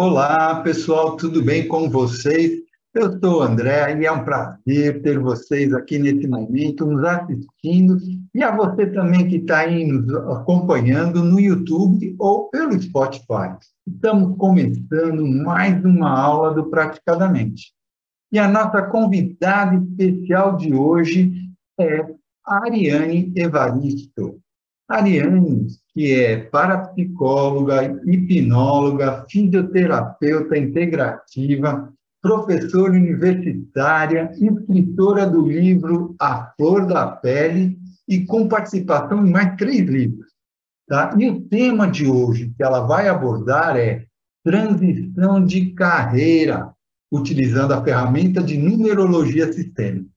Olá, pessoal, tudo bem com vocês? Eu sou o André e é um prazer ter vocês aqui nesse momento nos assistindo e a você também que está aí nos acompanhando no YouTube ou pelo Spotify. Estamos começando mais uma aula do Praticadamente. E a nossa convidada especial de hoje é a Ariane Evaristo. Ariane, que é parapsicóloga, hipnóloga, fisioterapeuta integrativa, professora universitária, escritora do livro A Flor da Pele e com participação em mais três livros. Tá? E o tema de hoje que ela vai abordar é transição de carreira, utilizando a ferramenta de numerologia sistêmica.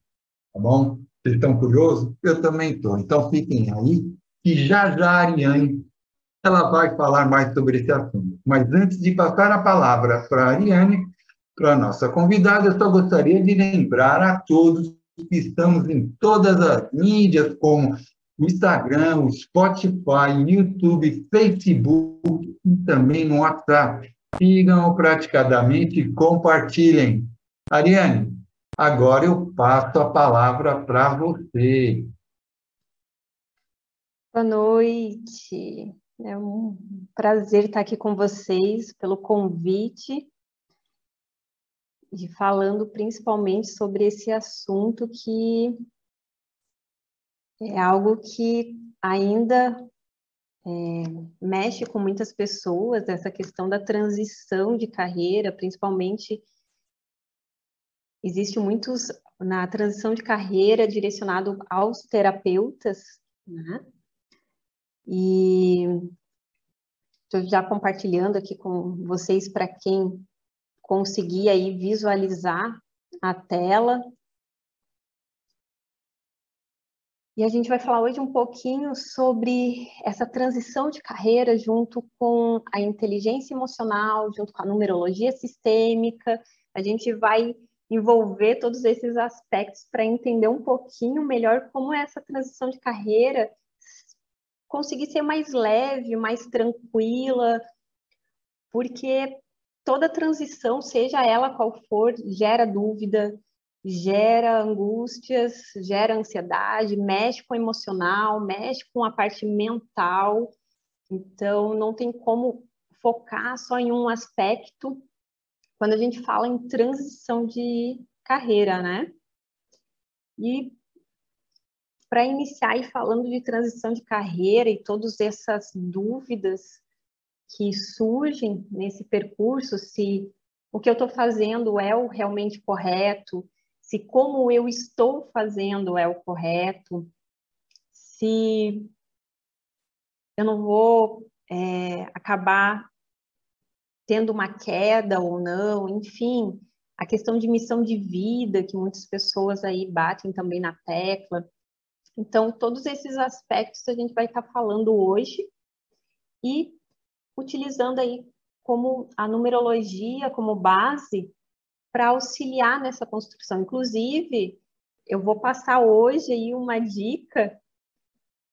Tá bom? Vocês estão curiosos? Eu também estou. Então fiquem aí, que já já a Ariane ela vai falar mais sobre esse assunto. Mas antes de passar a palavra para a Ariane, para a nossa convidada, eu só gostaria de lembrar a todos que estamos em todas as mídias, como o Instagram, o Spotify, YouTube, Facebook e também no WhatsApp. Sigam praticadamente e compartilhem. Ariane, agora eu passo a palavra para você. Boa noite. É um prazer estar aqui com vocês pelo convite e falando principalmente sobre esse assunto que é algo que ainda é, mexe com muitas pessoas, essa questão da transição de carreira, principalmente existe muitos na transição de carreira direcionado aos terapeutas, né? E estou já compartilhando aqui com vocês para quem conseguir aí visualizar a tela. E a gente vai falar hoje um pouquinho sobre essa transição de carreira junto com a inteligência emocional, junto com a numerologia sistêmica. A gente vai envolver todos esses aspectos para entender um pouquinho melhor como essa transição de carreira conseguir ser mais leve, mais tranquila, porque toda transição, seja ela qual for, gera dúvida, gera angústias, gera ansiedade, mexe com o emocional, mexe com a parte mental. Então, não tem como focar só em um aspecto quando a gente fala em transição de carreira, né? E para iniciar e falando de transição de carreira e todas essas dúvidas que surgem nesse percurso, se o que eu estou fazendo é o realmente correto, se como eu estou fazendo é o correto, se eu não vou é, acabar tendo uma queda ou não, enfim, a questão de missão de vida que muitas pessoas aí batem também na tecla. Então, todos esses aspectos a gente vai estar falando hoje e utilizando aí como a numerologia como base para auxiliar nessa construção. Inclusive, eu vou passar hoje aí uma dica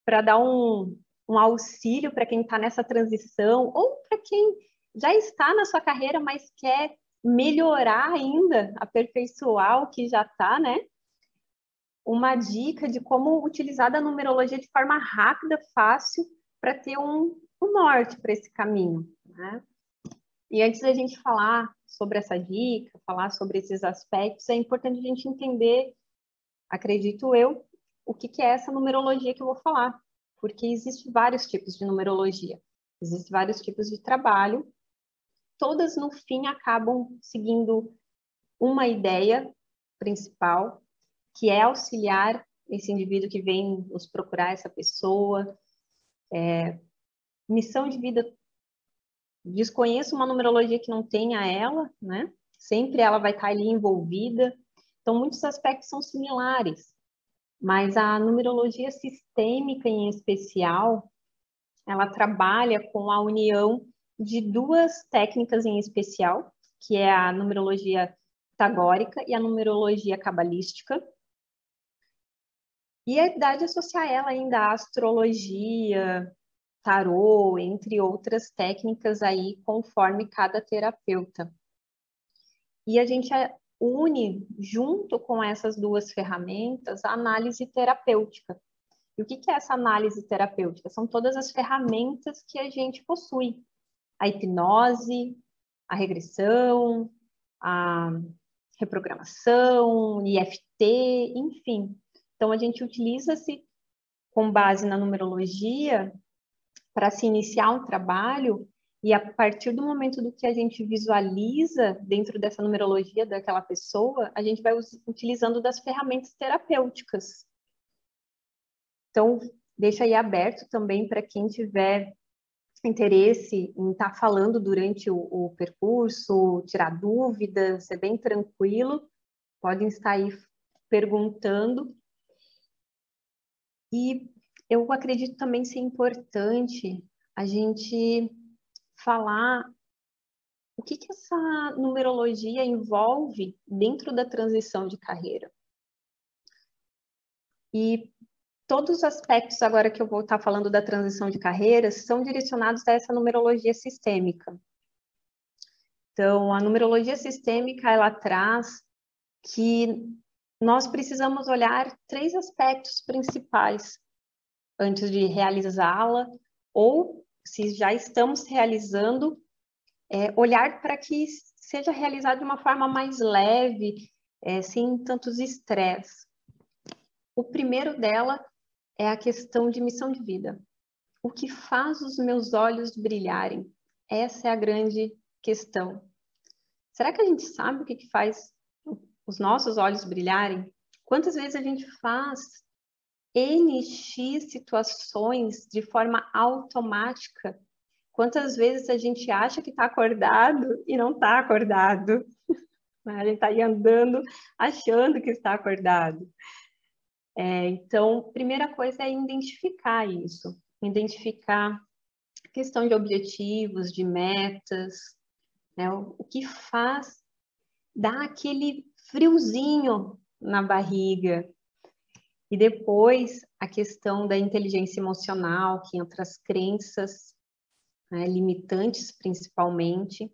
para dar um, um auxílio para quem está nessa transição ou para quem já está na sua carreira, mas quer melhorar ainda, aperfeiçoar o que já está, né? Uma dica de como utilizar a numerologia de forma rápida, fácil, para ter um, um norte para esse caminho. Né? E antes da gente falar sobre essa dica, falar sobre esses aspectos, é importante a gente entender, acredito eu, o que, que é essa numerologia que eu vou falar, porque existem vários tipos de numerologia, existem vários tipos de trabalho, todas no fim acabam seguindo uma ideia principal, que é auxiliar esse indivíduo que vem nos procurar, essa pessoa, é, missão de vida, desconheço uma numerologia que não tenha ela, né? Sempre ela vai estar ali envolvida. Então, muitos aspectos são similares, mas a numerologia sistêmica em especial, ela trabalha com a união de duas técnicas em especial, que é a numerologia tagórica e a numerologia cabalística. E a idade associar ela ainda à astrologia, tarô, entre outras técnicas aí, conforme cada terapeuta. E a gente une, junto com essas duas ferramentas, a análise terapêutica. E o que é essa análise terapêutica? São todas as ferramentas que a gente possui. A hipnose, a regressão, a reprogramação, IFT, enfim. Então, a gente utiliza-se com base na numerologia para se iniciar um trabalho e a partir do momento do que a gente visualiza dentro dessa numerologia daquela pessoa, a gente vai utilizando das ferramentas terapêuticas. Então, deixa aí aberto também para quem tiver interesse em estar tá falando durante o, o, percurso, tirar dúvidas, é bem tranquilo, podem estar aí perguntando. E eu acredito também ser importante a gente falar o que, que essa numerologia envolve dentro da transição de carreira. E todos os aspectos agora que eu vou estar falando da transição de carreira são direcionados a essa numerologia sistêmica. Então, a numerologia sistêmica ela traz que nós precisamos olhar três aspectos principais antes de realizá-la ou se já estamos realizando, é, olhar para que seja realizado de uma forma mais leve, é, sem tantos estresse. O primeiro dela é a questão de missão de vida. O que faz os meus olhos brilharem? Essa é a grande questão. Será que a gente sabe o que, que faz os nossos olhos brilharem? Quantas vezes a gente faz NX situações de forma automática. Quantas vezes a gente acha que está acordado e não está acordado? A gente está aí andando achando que está acordado. É, então, primeira coisa é identificar isso, identificar a questão de objetivos, de metas, né? o, o que faz dar aquele friozinho na barriga, e depois a questão da inteligência emocional, que entra as crenças né, limitantes principalmente.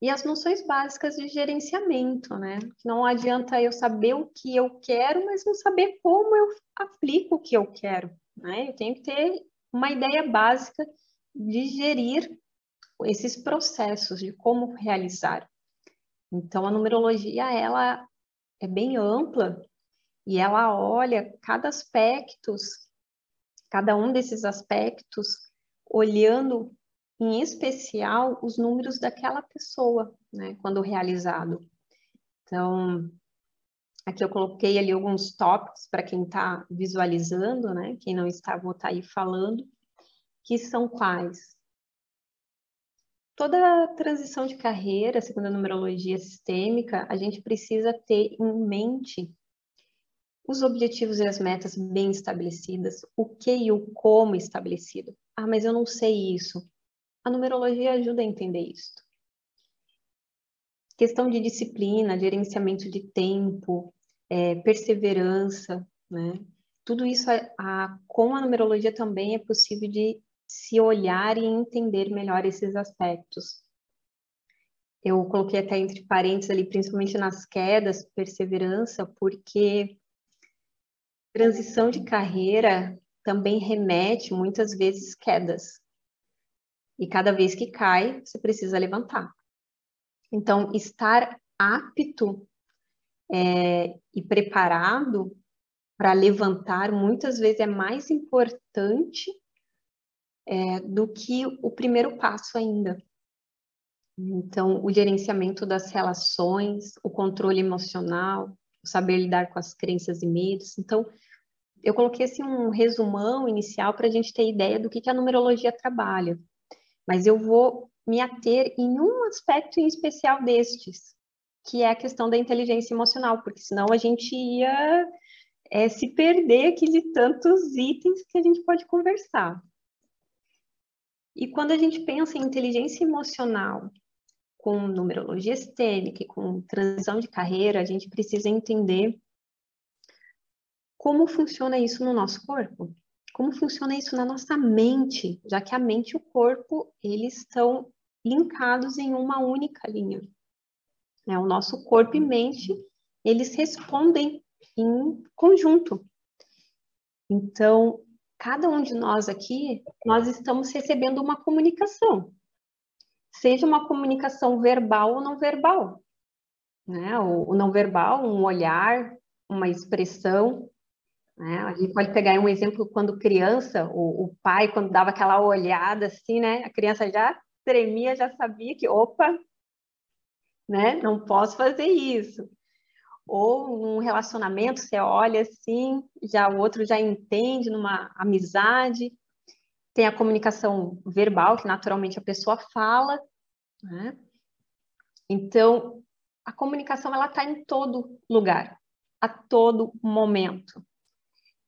E as noções básicas de gerenciamento, né? Não adianta eu saber o que eu quero, mas não saber como eu aplico o que eu quero. Né? Eu tenho que ter uma ideia básica de gerir esses processos, de como realizar. Então, a numerologia, ela é bem ampla e ela olha cada aspecto, cada um desses aspectos, olhando em especial os números daquela pessoa, né, quando realizado. Então, aqui eu coloquei ali alguns tópicos para quem está visualizando, né, quem não está, vou estar tá aí falando, que são quais? Toda transição de carreira, segundo a numerologia sistêmica, a gente precisa ter em mente os objetivos e as metas bem estabelecidas, o que e o como estabelecido. Ah, mas eu não sei isso. A numerologia ajuda a entender isso. Questão de disciplina, gerenciamento de tempo, é, perseverança, né? Tudo isso, a, a, com a numerologia também é possível de se olhar e entender melhor esses aspectos. Eu coloquei até entre parênteses ali, principalmente nas quedas, perseverança, porque Transição de carreira também remete muitas vezes quedas. E cada vez que cai, você precisa levantar. Então, estar apto é, e preparado para levantar muitas vezes é mais importante é, do que o primeiro passo ainda. Então, o gerenciamento das relações, o controle emocional, saber lidar com as crenças e medos. Então, eu coloquei assim um resumão inicial para a gente ter ideia do que, que a numerologia trabalha. Mas eu vou me ater em um aspecto em especial destes, que é a questão da inteligência emocional, porque senão a gente ia é, se perder aqui de tantos itens que a gente pode conversar. E quando a gente pensa em inteligência emocional com numerologia sistêmica e com transição de carreira, a gente precisa entender como funciona isso no nosso corpo. como funciona isso na nossa mente, já que a mente e o corpo, eles estão linkados em uma única linha. É, o nosso corpo e mente, eles respondem em conjunto. Então, cada um de nós aqui, nós estamos recebendo uma comunicação. Seja uma comunicação verbal ou não verbal. Né? O, o não verbal, um olhar, uma expressão. Né? A gente pode pegar um exemplo quando criança, o, o pai, quando dava aquela olhada assim, né? A criança já tremia, já sabia que, opa, né? Não posso fazer isso. Ou num relacionamento, você olha assim, já o outro já entende numa amizade. Tem a comunicação verbal, que naturalmente a pessoa fala, né? Então, a comunicação ela está em todo lugar, a todo momento.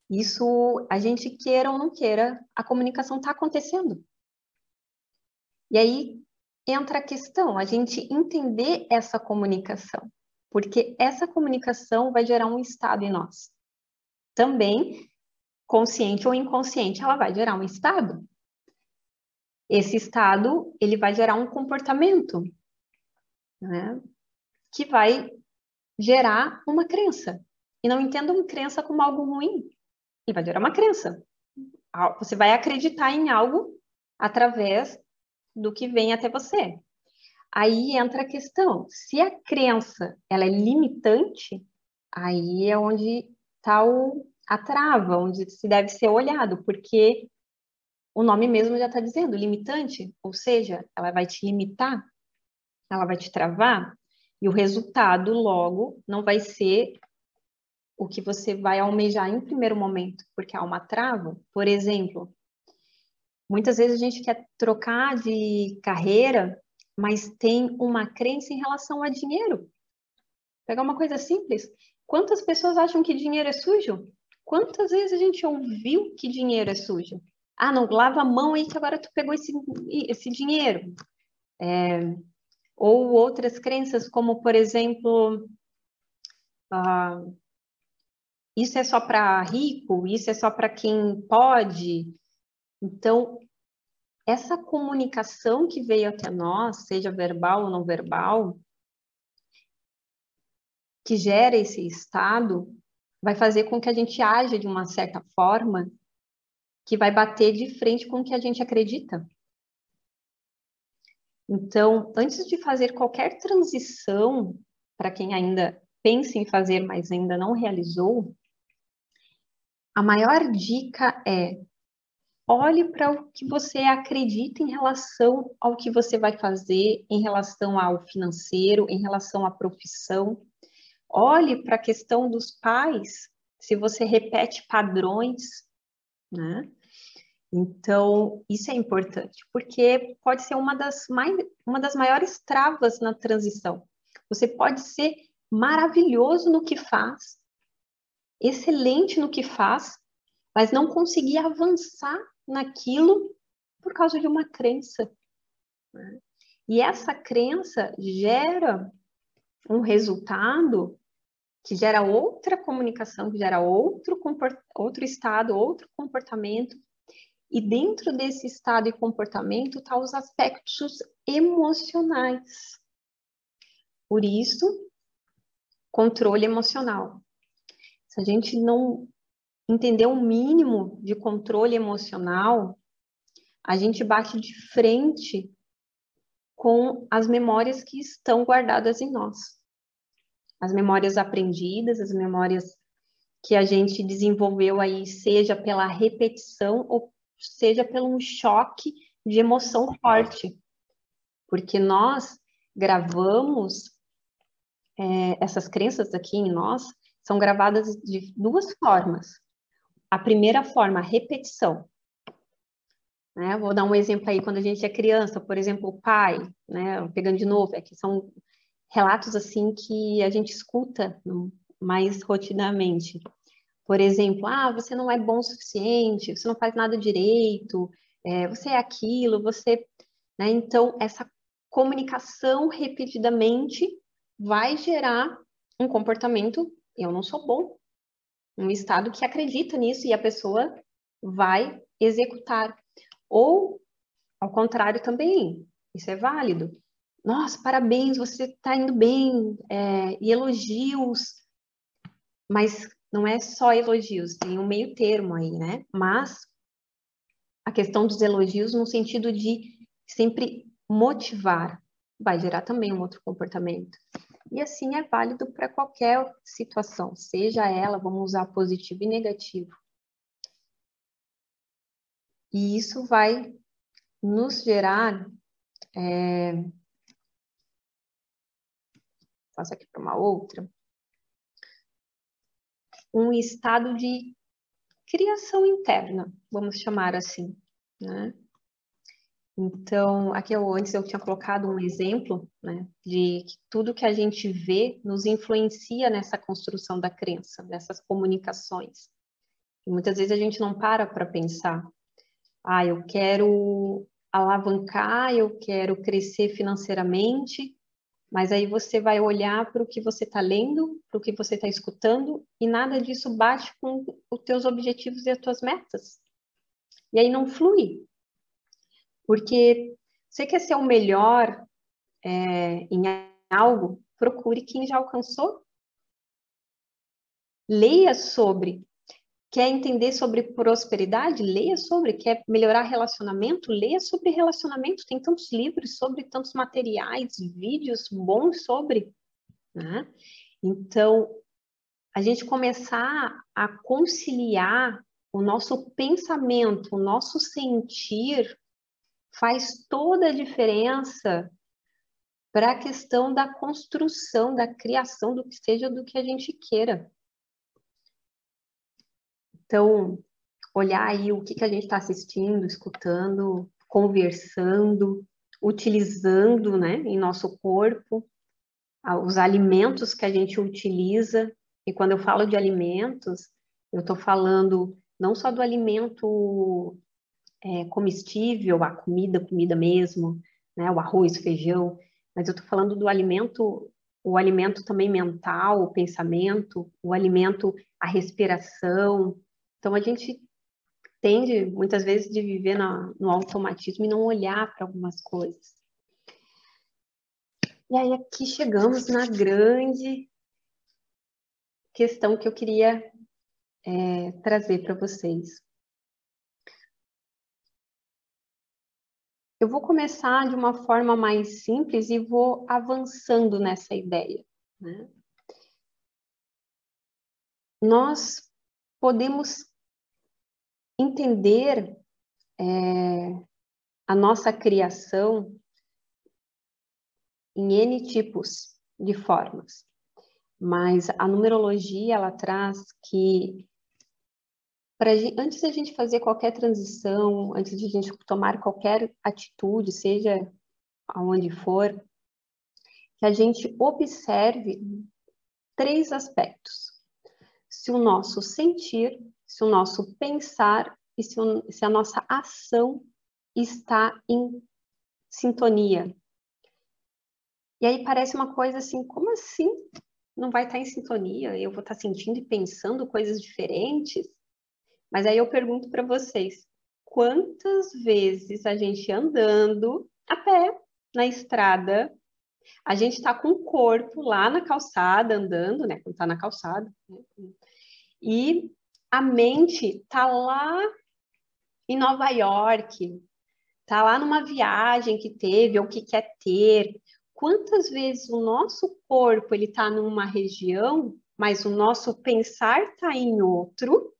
Isso, a gente queira ou não queira, a comunicação está acontecendo. E aí entra a questão, a gente entender essa comunicação, porque essa comunicação vai gerar um estado em nós. Também, consciente ou inconsciente, ela vai gerar um estado. Esse estado, ele vai gerar um comportamento, né? Que vai gerar uma crença. E não entendam crença como algo ruim. Ele vai gerar uma crença. Você vai acreditar em algo através do que vem até você. Aí entra a questão, se a crença ela é limitante, aí é onde está a trava, onde se deve ser olhado, porque o nome mesmo já está dizendo, limitante, ou seja, ela vai te limitar, ela vai te travar, e o resultado, logo, não vai ser o que você vai almejar em primeiro momento, porque há uma trava. Por exemplo, Muitas vezes a gente quer trocar de carreira, mas tem uma crença em relação a dinheiro. Pegar uma coisa simples. Quantas pessoas acham que dinheiro é sujo? Quantas vezes a gente ouviu que dinheiro é sujo? Ah, não, lava a mão aí que agora tu pegou esse, esse dinheiro. É, ou outras crenças, como, por exemplo, ah, isso é só para rico, isso é só para quem pode, então, essa comunicação que veio até nós, seja verbal ou não verbal, que gera esse estado, vai fazer com que a gente haja de uma certa forma que vai bater de frente com o que a gente acredita. Então, antes de fazer qualquer transição, para quem ainda pensa em fazer, mas ainda não realizou, a maior dica é olhe para o que você acredita em relação ao que você vai fazer, em relação ao financeiro, em relação à profissão. Olhe para a questão dos pais, se você repete padrões, né? Então, isso é importante, porque pode ser uma das, mais, uma das maiores travas na transição. Você pode ser maravilhoso no que faz, excelente no que faz, mas não conseguir avançar naquilo por causa de uma crença. Né? E essa crença gera um resultado que gera outra comunicação, que gera outro, outro estado, outro comportamento. E dentro desse estado e comportamento estão tá os aspectos emocionais. Por isso, controle emocional. Se a gente não entender o um mínimo de controle emocional, a gente bate de frente com as memórias que estão guardadas em nós. As memórias aprendidas, as memórias que a gente desenvolveu aí, seja pela repetição ou seja pelo um choque de emoção forte. Porque nós gravamos é, essas crenças aqui em nós, são gravadas de duas formas. A primeira forma, a repetição. Né? Vou dar um exemplo aí, quando a gente é criança, por exemplo, o pai, né? pegando de novo, é que são relatos assim que a gente escuta mais rotinamente. Por exemplo, ah, você não é bom o suficiente, você não faz nada direito, é, você é aquilo, você. Né? Então, essa comunicação repetidamente vai gerar um comportamento, eu não sou bom, um estado que acredita nisso e a pessoa vai executar. Ou, ao contrário também, isso é válido. Nossa, parabéns, você está indo bem, é, e elogios, mas não é só elogios, tem um meio termo aí, né? Mas a questão dos elogios no sentido de sempre motivar, vai gerar também um outro comportamento. E assim é válido para qualquer situação, seja ela, vamos usar positivo e negativo. E isso vai nos gerar. É... Passo aqui para uma outra. Um estado de criação interna, vamos chamar assim, né? Então, aqui eu, antes eu tinha colocado um exemplo, né, de que tudo que a gente vê nos influencia nessa construção da crença, nessas comunicações. E muitas vezes a gente não para para pensar, ah, eu quero alavancar, eu quero crescer financeiramente, mas aí você vai olhar para o que você está lendo, para o que você está escutando, e nada disso bate com os teus objetivos e as tuas metas. E aí não flui, porque você quer ser o melhor é, em algo, procure quem já alcançou. Leia sobre. Quer entender sobre prosperidade? Leia sobre. Quer melhorar relacionamento? Leia sobre relacionamento. Tem tantos livros sobre, tantos materiais, vídeos bons sobre. Né? Então, a gente começar a conciliar o nosso pensamento, o nosso sentir faz toda a diferença para a questão da construção, da criação do que seja do que a gente queira. Então, olhar aí o que, que a gente está assistindo, escutando, conversando, utilizando né, em nosso corpo, os alimentos que a gente utiliza. E quando eu falo de alimentos, eu estou falando não só do alimento é, comestível, a comida, comida mesmo, né, o arroz, feijão, mas eu estou falando do alimento, o alimento também mental, o pensamento, o alimento, a respiração. Então a gente tende muitas vezes de viver na, no automatismo e não olhar para algumas coisas. E aí aqui chegamos na grande questão que eu queria é, trazer para vocês. Eu vou começar de uma forma mais simples e vou avançando nessa ideia. Né? Nós podemos entender é, a nossa criação em N tipos de formas, mas a numerologia ela traz que Pra, antes da gente fazer qualquer transição, antes de a gente tomar qualquer atitude, seja aonde for, que a gente observe três aspectos. Se o nosso sentir, se o nosso pensar e se, o, se a nossa ação está em sintonia. E aí parece uma coisa assim, como assim? Não vai estar em sintonia? Eu vou estar sentindo e pensando coisas diferentes? Mas aí eu pergunto para vocês, quantas vezes a gente andando a pé na estrada, a gente está com o corpo lá na calçada, andando, né? Quando está na calçada, né? e a mente está lá em Nova York, está lá numa viagem que teve ou que quer ter. Quantas vezes o nosso corpo ele está numa região, mas o nosso pensar está em outro,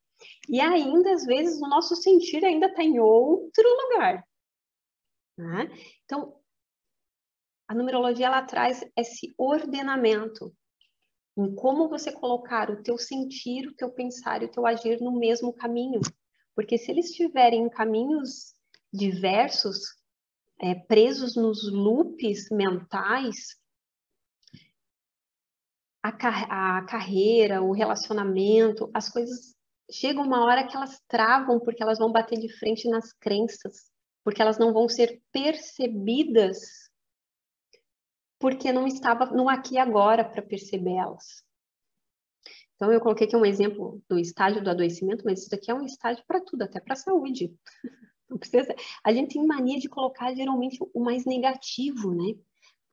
e ainda, às vezes, o nosso sentir ainda está em outro lugar. Né? Então, a numerologia ela traz esse ordenamento em como você colocar o teu sentir, o teu pensar e o teu agir no mesmo caminho. Porque se eles estiverem em caminhos diversos, é, presos nos loops mentais, a, a carreira, o relacionamento, as coisas chega uma hora que elas travam porque elas vão bater de frente nas crenças, porque elas não vão ser percebidas porque não estava no aqui e agora para perceber elas. Então, eu coloquei aqui um exemplo do estágio do adoecimento, mas isso aqui é um estágio para tudo, até para a saúde. A gente tem mania de colocar geralmente o mais negativo, né?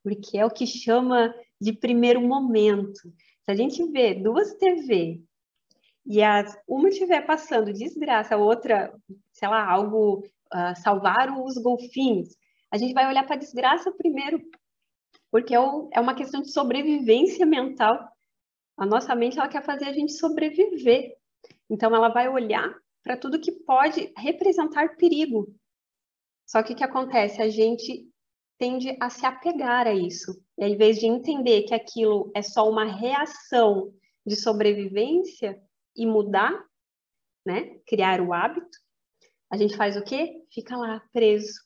Porque é o que chama de primeiro momento. Se a gente vê duas TV e as, uma estiver passando desgraça, a outra, sei lá, algo, uh, salvar os golfinhos, a gente vai olhar para a desgraça primeiro, porque é, o, é uma questão de sobrevivência mental. A nossa mente ela quer fazer a gente sobreviver. Então ela vai olhar para tudo que pode representar perigo. Só que o que acontece? A gente tende a se apegar a isso. E ao invés de entender que aquilo é só uma reação de sobrevivência e mudar, né, criar o hábito, a gente faz o quê? Fica lá preso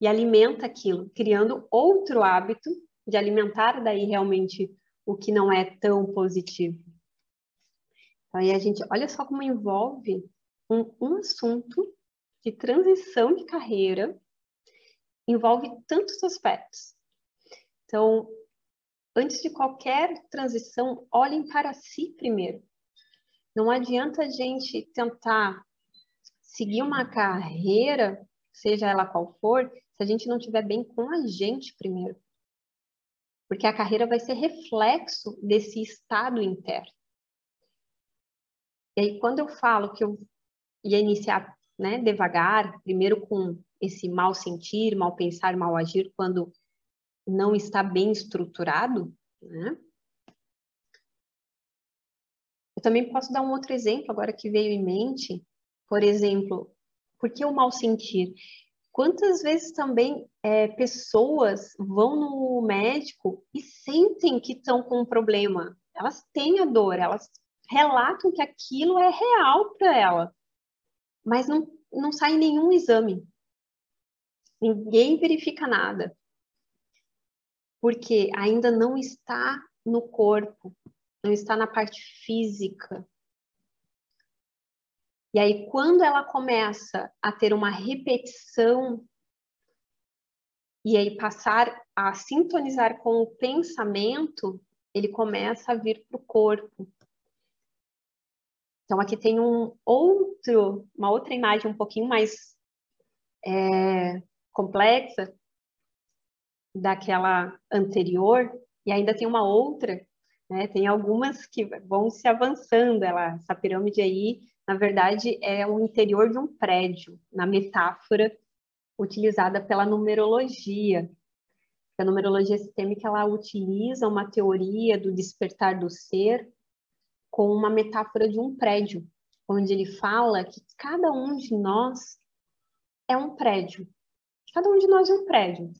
e alimenta aquilo, criando outro hábito de alimentar daí realmente o que não é tão positivo. Então, aí a gente, olha só como envolve um, um assunto de transição de carreira, envolve tantos aspectos. Então, antes de qualquer transição, olhem para si primeiro. Não adianta a gente tentar seguir uma carreira, seja ela qual for, se a gente não estiver bem com a gente primeiro. Porque a carreira vai ser reflexo desse estado interno. E aí, quando eu falo que eu ia iniciar né, devagar, primeiro com esse mal sentir, mal pensar, mal agir, quando não está bem estruturado, né? Eu também posso dar um outro exemplo agora que veio em mente, por exemplo, por que o mal sentir? Quantas vezes também é, pessoas vão no médico e sentem que estão com um problema? Elas têm a dor, elas relatam que aquilo é real para ela, mas não, não sai nenhum exame. Ninguém verifica nada. Porque ainda não está no corpo, não está na parte física. E aí, quando ela começa a ter uma repetição e aí passar a sintonizar com o pensamento, ele começa a vir para o corpo. Então, aqui tem um outro, uma outra imagem um pouquinho mais é, complexa daquela anterior, e ainda tem uma outra, né? Tem algumas que vão se avançando, ela, essa pirâmide aí na verdade, é o interior de um prédio, na metáfora utilizada pela numerologia. A numerologia sistêmica ela utiliza uma teoria do despertar do ser com uma metáfora de um prédio, onde ele fala que cada um de nós é um prédio. Cada um de nós é um prédio.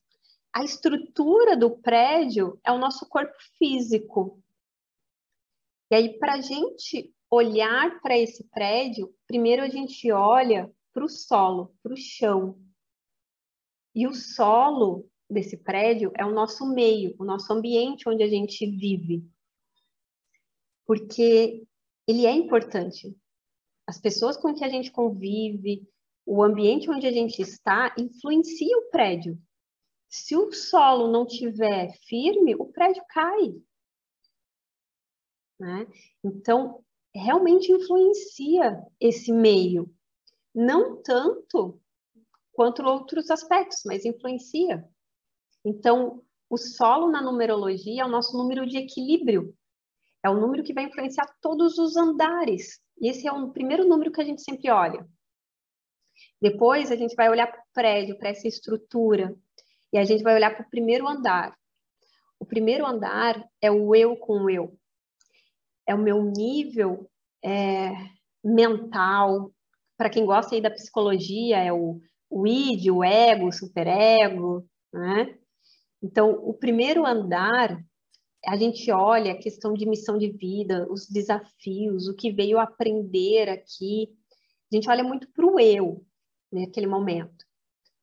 A estrutura do prédio é o nosso corpo físico. E aí, para a gente olhar para esse prédio, primeiro a gente olha para o solo, para o chão. E o solo desse prédio é o nosso meio, o nosso ambiente onde a gente vive. Porque ele é importante. As pessoas com que a gente convive, o ambiente onde a gente está, influencia o prédio. Se o solo não tiver firme, o prédio cai. Né? Então, realmente influencia esse meio. Não tanto quanto outros aspectos, mas influencia. Então, o solo na numerologia é o nosso número de equilíbrio. É o número que vai influenciar todos os andares. E esse é o primeiro número que a gente sempre olha. Depois a gente vai olhar para o prédio, para essa estrutura. E a gente vai olhar para o primeiro andar. O primeiro andar é o eu com o eu é o meu nível é, mental. Para quem gosta aí da psicologia, é o, o id, o ego, o superego, né? Então, o primeiro andar, a gente olha a questão de missão de vida, os desafios, o que veio aprender aqui. A gente olha muito para o eu naquele momento.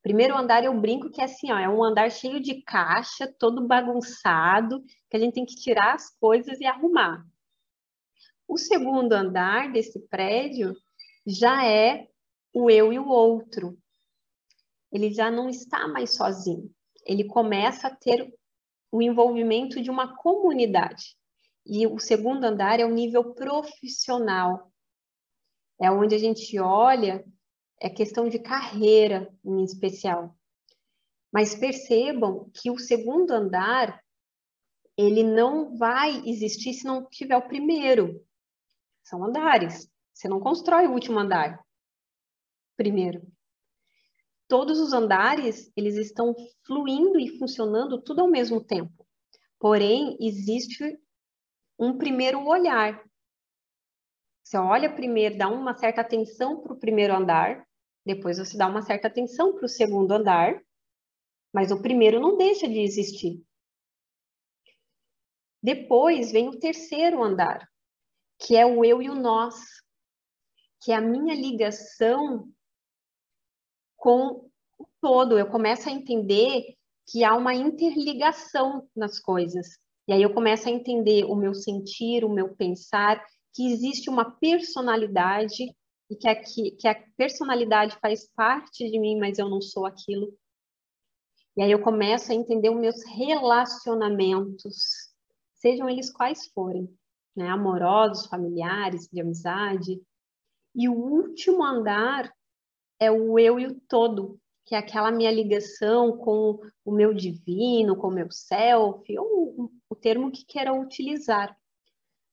Primeiro andar eu brinco que é assim, ó, é um andar cheio de caixa, todo bagunçado, que a gente tem que tirar as coisas e arrumar. O segundo andar desse prédio já é o eu e o outro. Ele já não está mais sozinho. Ele começa a ter o envolvimento de uma comunidade. E o segundo andar é o nível profissional. É onde a gente olha, é questão de carreira em especial. Mas percebam que o segundo andar, ele não vai existir se não tiver o primeiro. São andares. Você não constrói o último andar primeiro. Todos os andares, eles estão fluindo e funcionando tudo ao mesmo tempo. Porém, existe um primeiro olhar. Você olha primeiro, dá uma certa atenção para o primeiro andar, depois você dá uma certa atenção para o segundo andar, mas o primeiro não deixa de existir. Depois vem o terceiro andar, que é o eu e o nós, que é a minha ligação com o todo. Eu começo a entender que há uma interligação nas coisas. E aí eu começo a entender o meu sentir, o meu pensar, que existe uma personalidade e que a, que a personalidade faz parte de mim, mas eu não sou aquilo. E aí eu começo a entender os meus relacionamentos, sejam eles quais forem, né? amorosos, familiares, de amizade. E o último andar é o eu e o todo, que é aquela minha ligação com o meu divino, com o meu self, ou o termo que queira utilizar.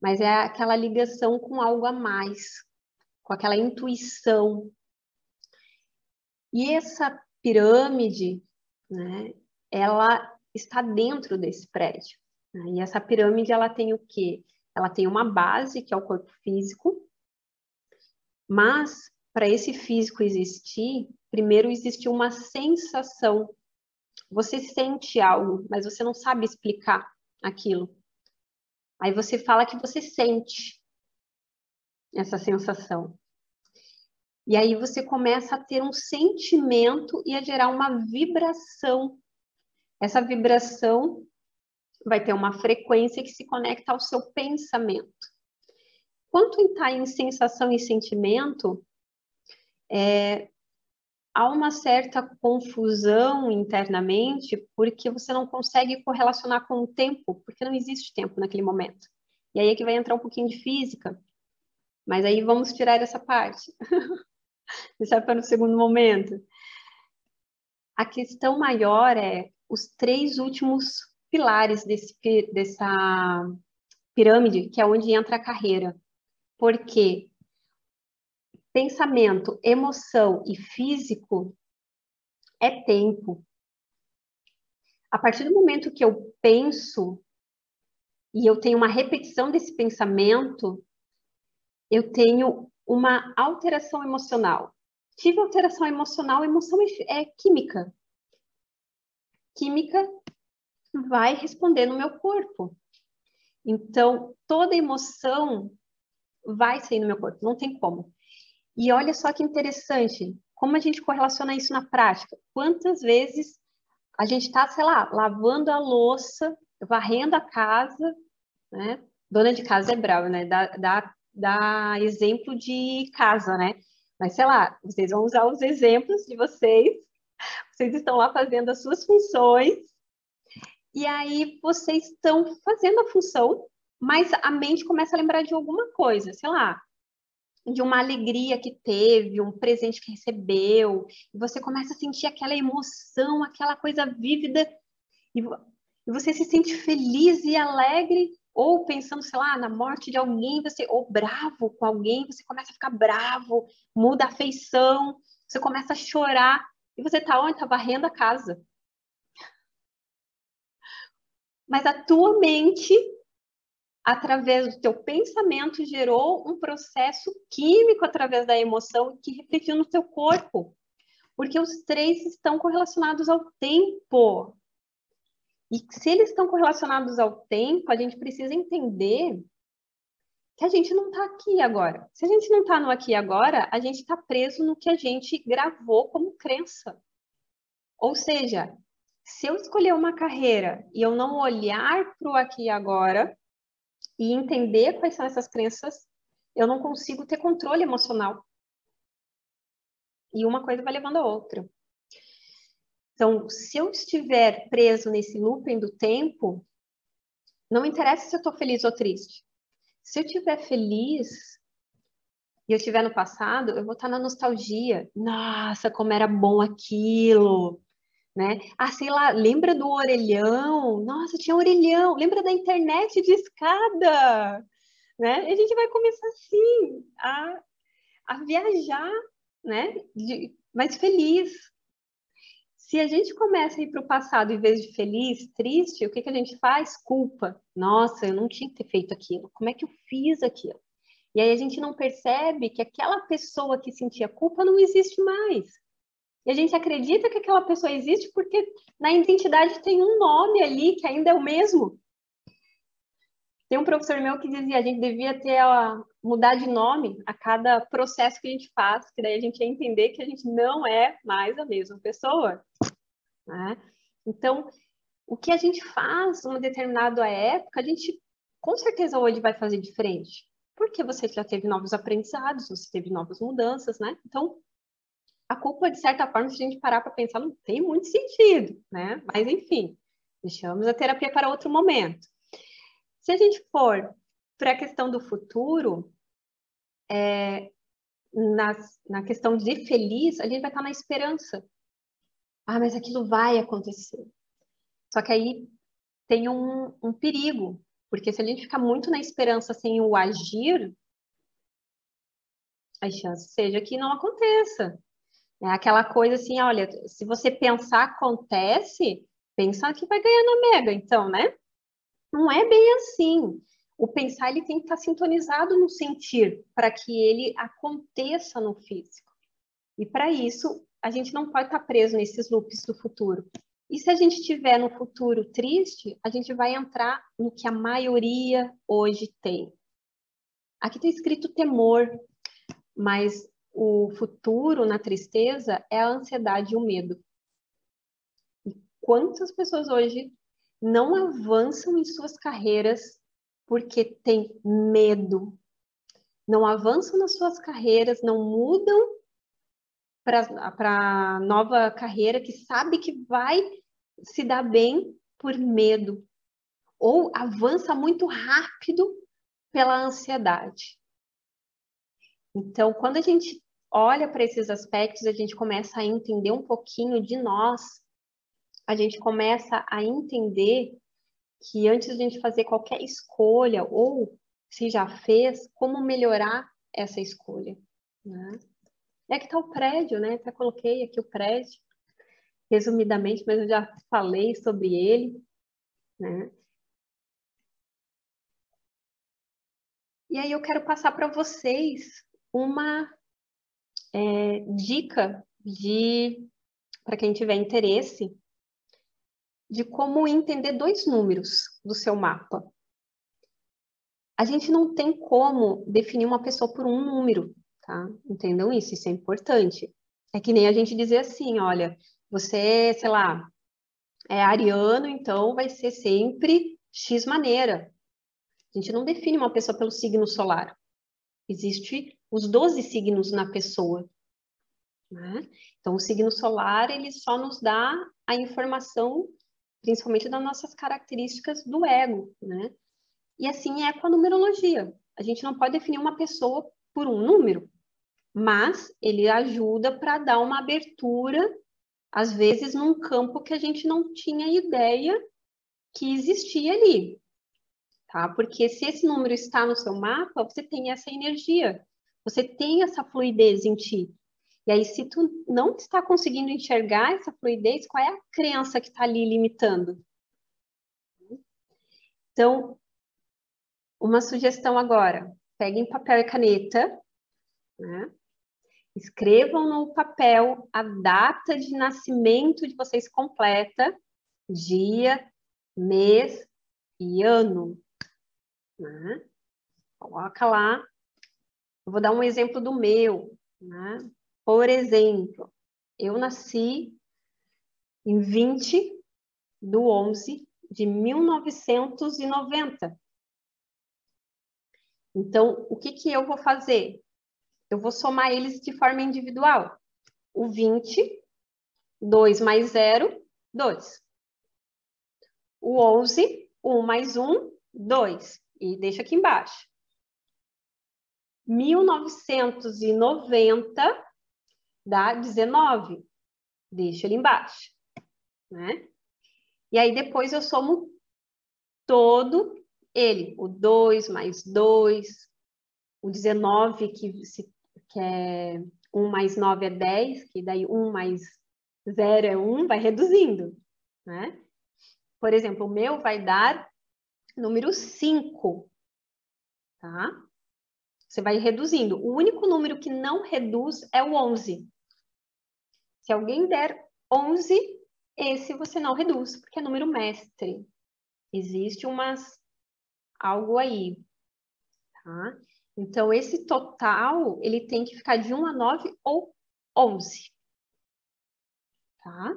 Mas é aquela ligação com algo a mais, com aquela intuição. E essa pirâmide, né, ela está dentro desse prédio. Né? E essa pirâmide, ela tem o quê? Ela tem uma base, que é o corpo físico, mas para esse físico existir, primeiro existe uma sensação. Você sente algo, mas você não sabe explicar aquilo. Aí você fala que você sente essa sensação. E aí você começa a ter um sentimento e a gerar uma vibração. Essa vibração vai ter uma frequência que se conecta ao seu pensamento. Quanto está em sensação e sentimento, é, há uma certa confusão internamente porque você não consegue correlacionar com o tempo, porque não existe tempo naquele momento. E aí é que vai entrar um pouquinho de física, mas aí vamos tirar essa parte. Isso é para o segundo momento. A questão maior é os três últimos pilares desse, dessa pirâmide, que é onde entra a carreira. Porque pensamento, emoção e físico é tempo. A partir do momento que eu penso e eu tenho uma repetição desse pensamento, eu tenho uma alteração emocional. Tive alteração emocional, emoção é, é química. Química vai responder no meu corpo. Então, toda emoção vai sair no meu corpo, não tem como. E olha só que interessante, como a gente correlaciona isso na prática. Quantas vezes a gente está, sei lá, lavando a louça, varrendo a casa, né? Dona de casa é brava, né? Dá, dá, dá exemplo de casa, né? Mas, sei lá, vocês vão usar os exemplos de vocês, vocês estão lá fazendo as suas funções, e aí vocês estão fazendo a função, mas a mente começa a lembrar de alguma coisa, sei lá, de uma alegria que teve, um presente que recebeu, e você começa a sentir aquela emoção, aquela coisa vívida, e você se sente feliz e alegre, ou pensando, sei lá, na morte de alguém, você ou bravo com alguém, você começa a ficar bravo, muda a feição, você começa a chorar, e você tá onde? Tá varrendo a casa. Mas a tua mente através do teu pensamento, gerou um processo químico através da emoção que refletiu no teu corpo. Porque os três estão correlacionados ao tempo. E se eles estão correlacionados ao tempo, a gente precisa entender que a gente não está aqui agora. Se a gente não está no aqui agora, a gente está preso no que a gente gravou como crença. Ou seja, se eu escolher uma carreira e eu não olhar para o aqui e agora, e entender quais são essas crenças, eu não consigo ter controle emocional. E uma coisa vai levando a outra. Então, se eu estiver preso nesse looping do tempo, Não interessa se eu estou feliz ou triste. Se eu estiver feliz e eu estiver no passado, eu vou estar na nostalgia. Nossa, como era bom aquilo! Né? Ah, sei lá, lembra do orelhão? Nossa, tinha orelhão. Lembra da internet de escada? Né? A gente vai começar assim a, a viajar, né? De, mais feliz. Se a gente começa a ir para o passado em vez de feliz, triste, o que, que a gente faz? Culpa. Nossa, eu não tinha que ter feito aquilo. Como é que eu fiz aquilo? E aí a gente não percebe que aquela pessoa que sentia culpa não existe mais. E a gente acredita que aquela pessoa existe porque na identidade tem um nome ali que ainda é o mesmo. Tem um professor meu que dizia a gente devia ter a, mudar de nome a cada processo que a gente faz, que daí a gente ia entender que a gente não é mais a mesma pessoa. Né? Então, o que a gente faz numa determinada época, a gente com certeza hoje vai fazer diferente. Porque você já teve novos aprendizados, você teve novas mudanças, né? Então, a culpa, de certa forma, se a gente parar para pensar, não tem muito sentido, né? Mas, enfim, deixamos a terapia para outro momento. Se a gente for para a questão do futuro, é, na, na questão de feliz, a gente vai estar na esperança. Ah, mas aquilo vai acontecer. Só que aí tem um, um perigo, porque se a gente ficar muito na esperança sem o agir, a chance seja que não aconteça. É aquela coisa assim, olha, se você pensar acontece, pensa que vai ganhar na mega, então, né? Não é bem assim. O pensar ele tem que estar sintonizado no sentir para que ele aconteça no físico. E para isso, a gente não pode estar preso nesses loops do futuro. E se a gente estiver no futuro triste, a gente vai entrar no que a maioria hoje tem. Aqui está escrito temor, mas o futuro na tristeza é a ansiedade e o medo. E quantas pessoas hoje não avançam em suas carreiras porque têm medo. Não avançam nas suas carreiras, não mudam para a nova carreira que sabe que vai se dar bem por medo. Ou avança muito rápido pela ansiedade. Então, quando a gente olha para esses aspectos, a gente começa a entender um pouquinho de nós a gente começa a entender que antes de a gente fazer qualquer escolha, ou se já fez, como melhorar essa escolha. Né? É que está o prédio, né? Até coloquei aqui o prédio, resumidamente, mas eu já falei sobre ele. Né? E aí eu quero passar para vocês uma é, dica de para quem tiver interesse de como entender dois números do seu mapa. A gente não tem como definir uma pessoa por um número, tá? Entendam isso, isso é importante. É que nem a gente dizer assim, olha, você, sei lá, é ariano, então vai ser sempre X maneira. A gente não define uma pessoa pelo signo solar. Existe os 12 signos na pessoa. Né? Então, o signo solar, ele só nos dá a informação principalmente das nossas características do ego, né? E assim é com a numerologia. A gente não pode definir uma pessoa por um número, mas ele ajuda para dar uma abertura, às vezes num campo que a gente não tinha ideia que existia ali, tá? Porque se esse número está no seu mapa, você tem essa energia, você tem essa fluidez em ti. E aí, se tu não está conseguindo enxergar essa fluidez, qual é a crença que está ali limitando? Então, uma sugestão agora: peguem papel e caneta, né? escrevam no papel a data de nascimento de vocês completa, dia, mês e ano. Né? Coloca lá. Eu vou dar um exemplo do meu. Né? Por exemplo, eu nasci em 20 do 11 de 1990. Então, o que, que eu vou fazer? Eu vou somar eles de forma individual. O 20, 2 mais 0, 2. O 11, 1 mais 1, 2. E deixa aqui embaixo. 1990 dá 19. Deixa ali embaixo. Né? E aí depois eu somo todo ele. O 2 mais 2, o 19, que, se, que é 1 mais 9 é 10, que daí 1 mais 0 é 1, vai reduzindo. Né? Por exemplo, o meu vai dar número 5. Tá? Você vai reduzindo. O único número que não reduz é o 11. Se alguém der 11, esse você não reduz, porque é número mestre. Existe umas algo aí, tá? Então, esse total, ele tem que ficar de 1 a 9 ou 11, tá?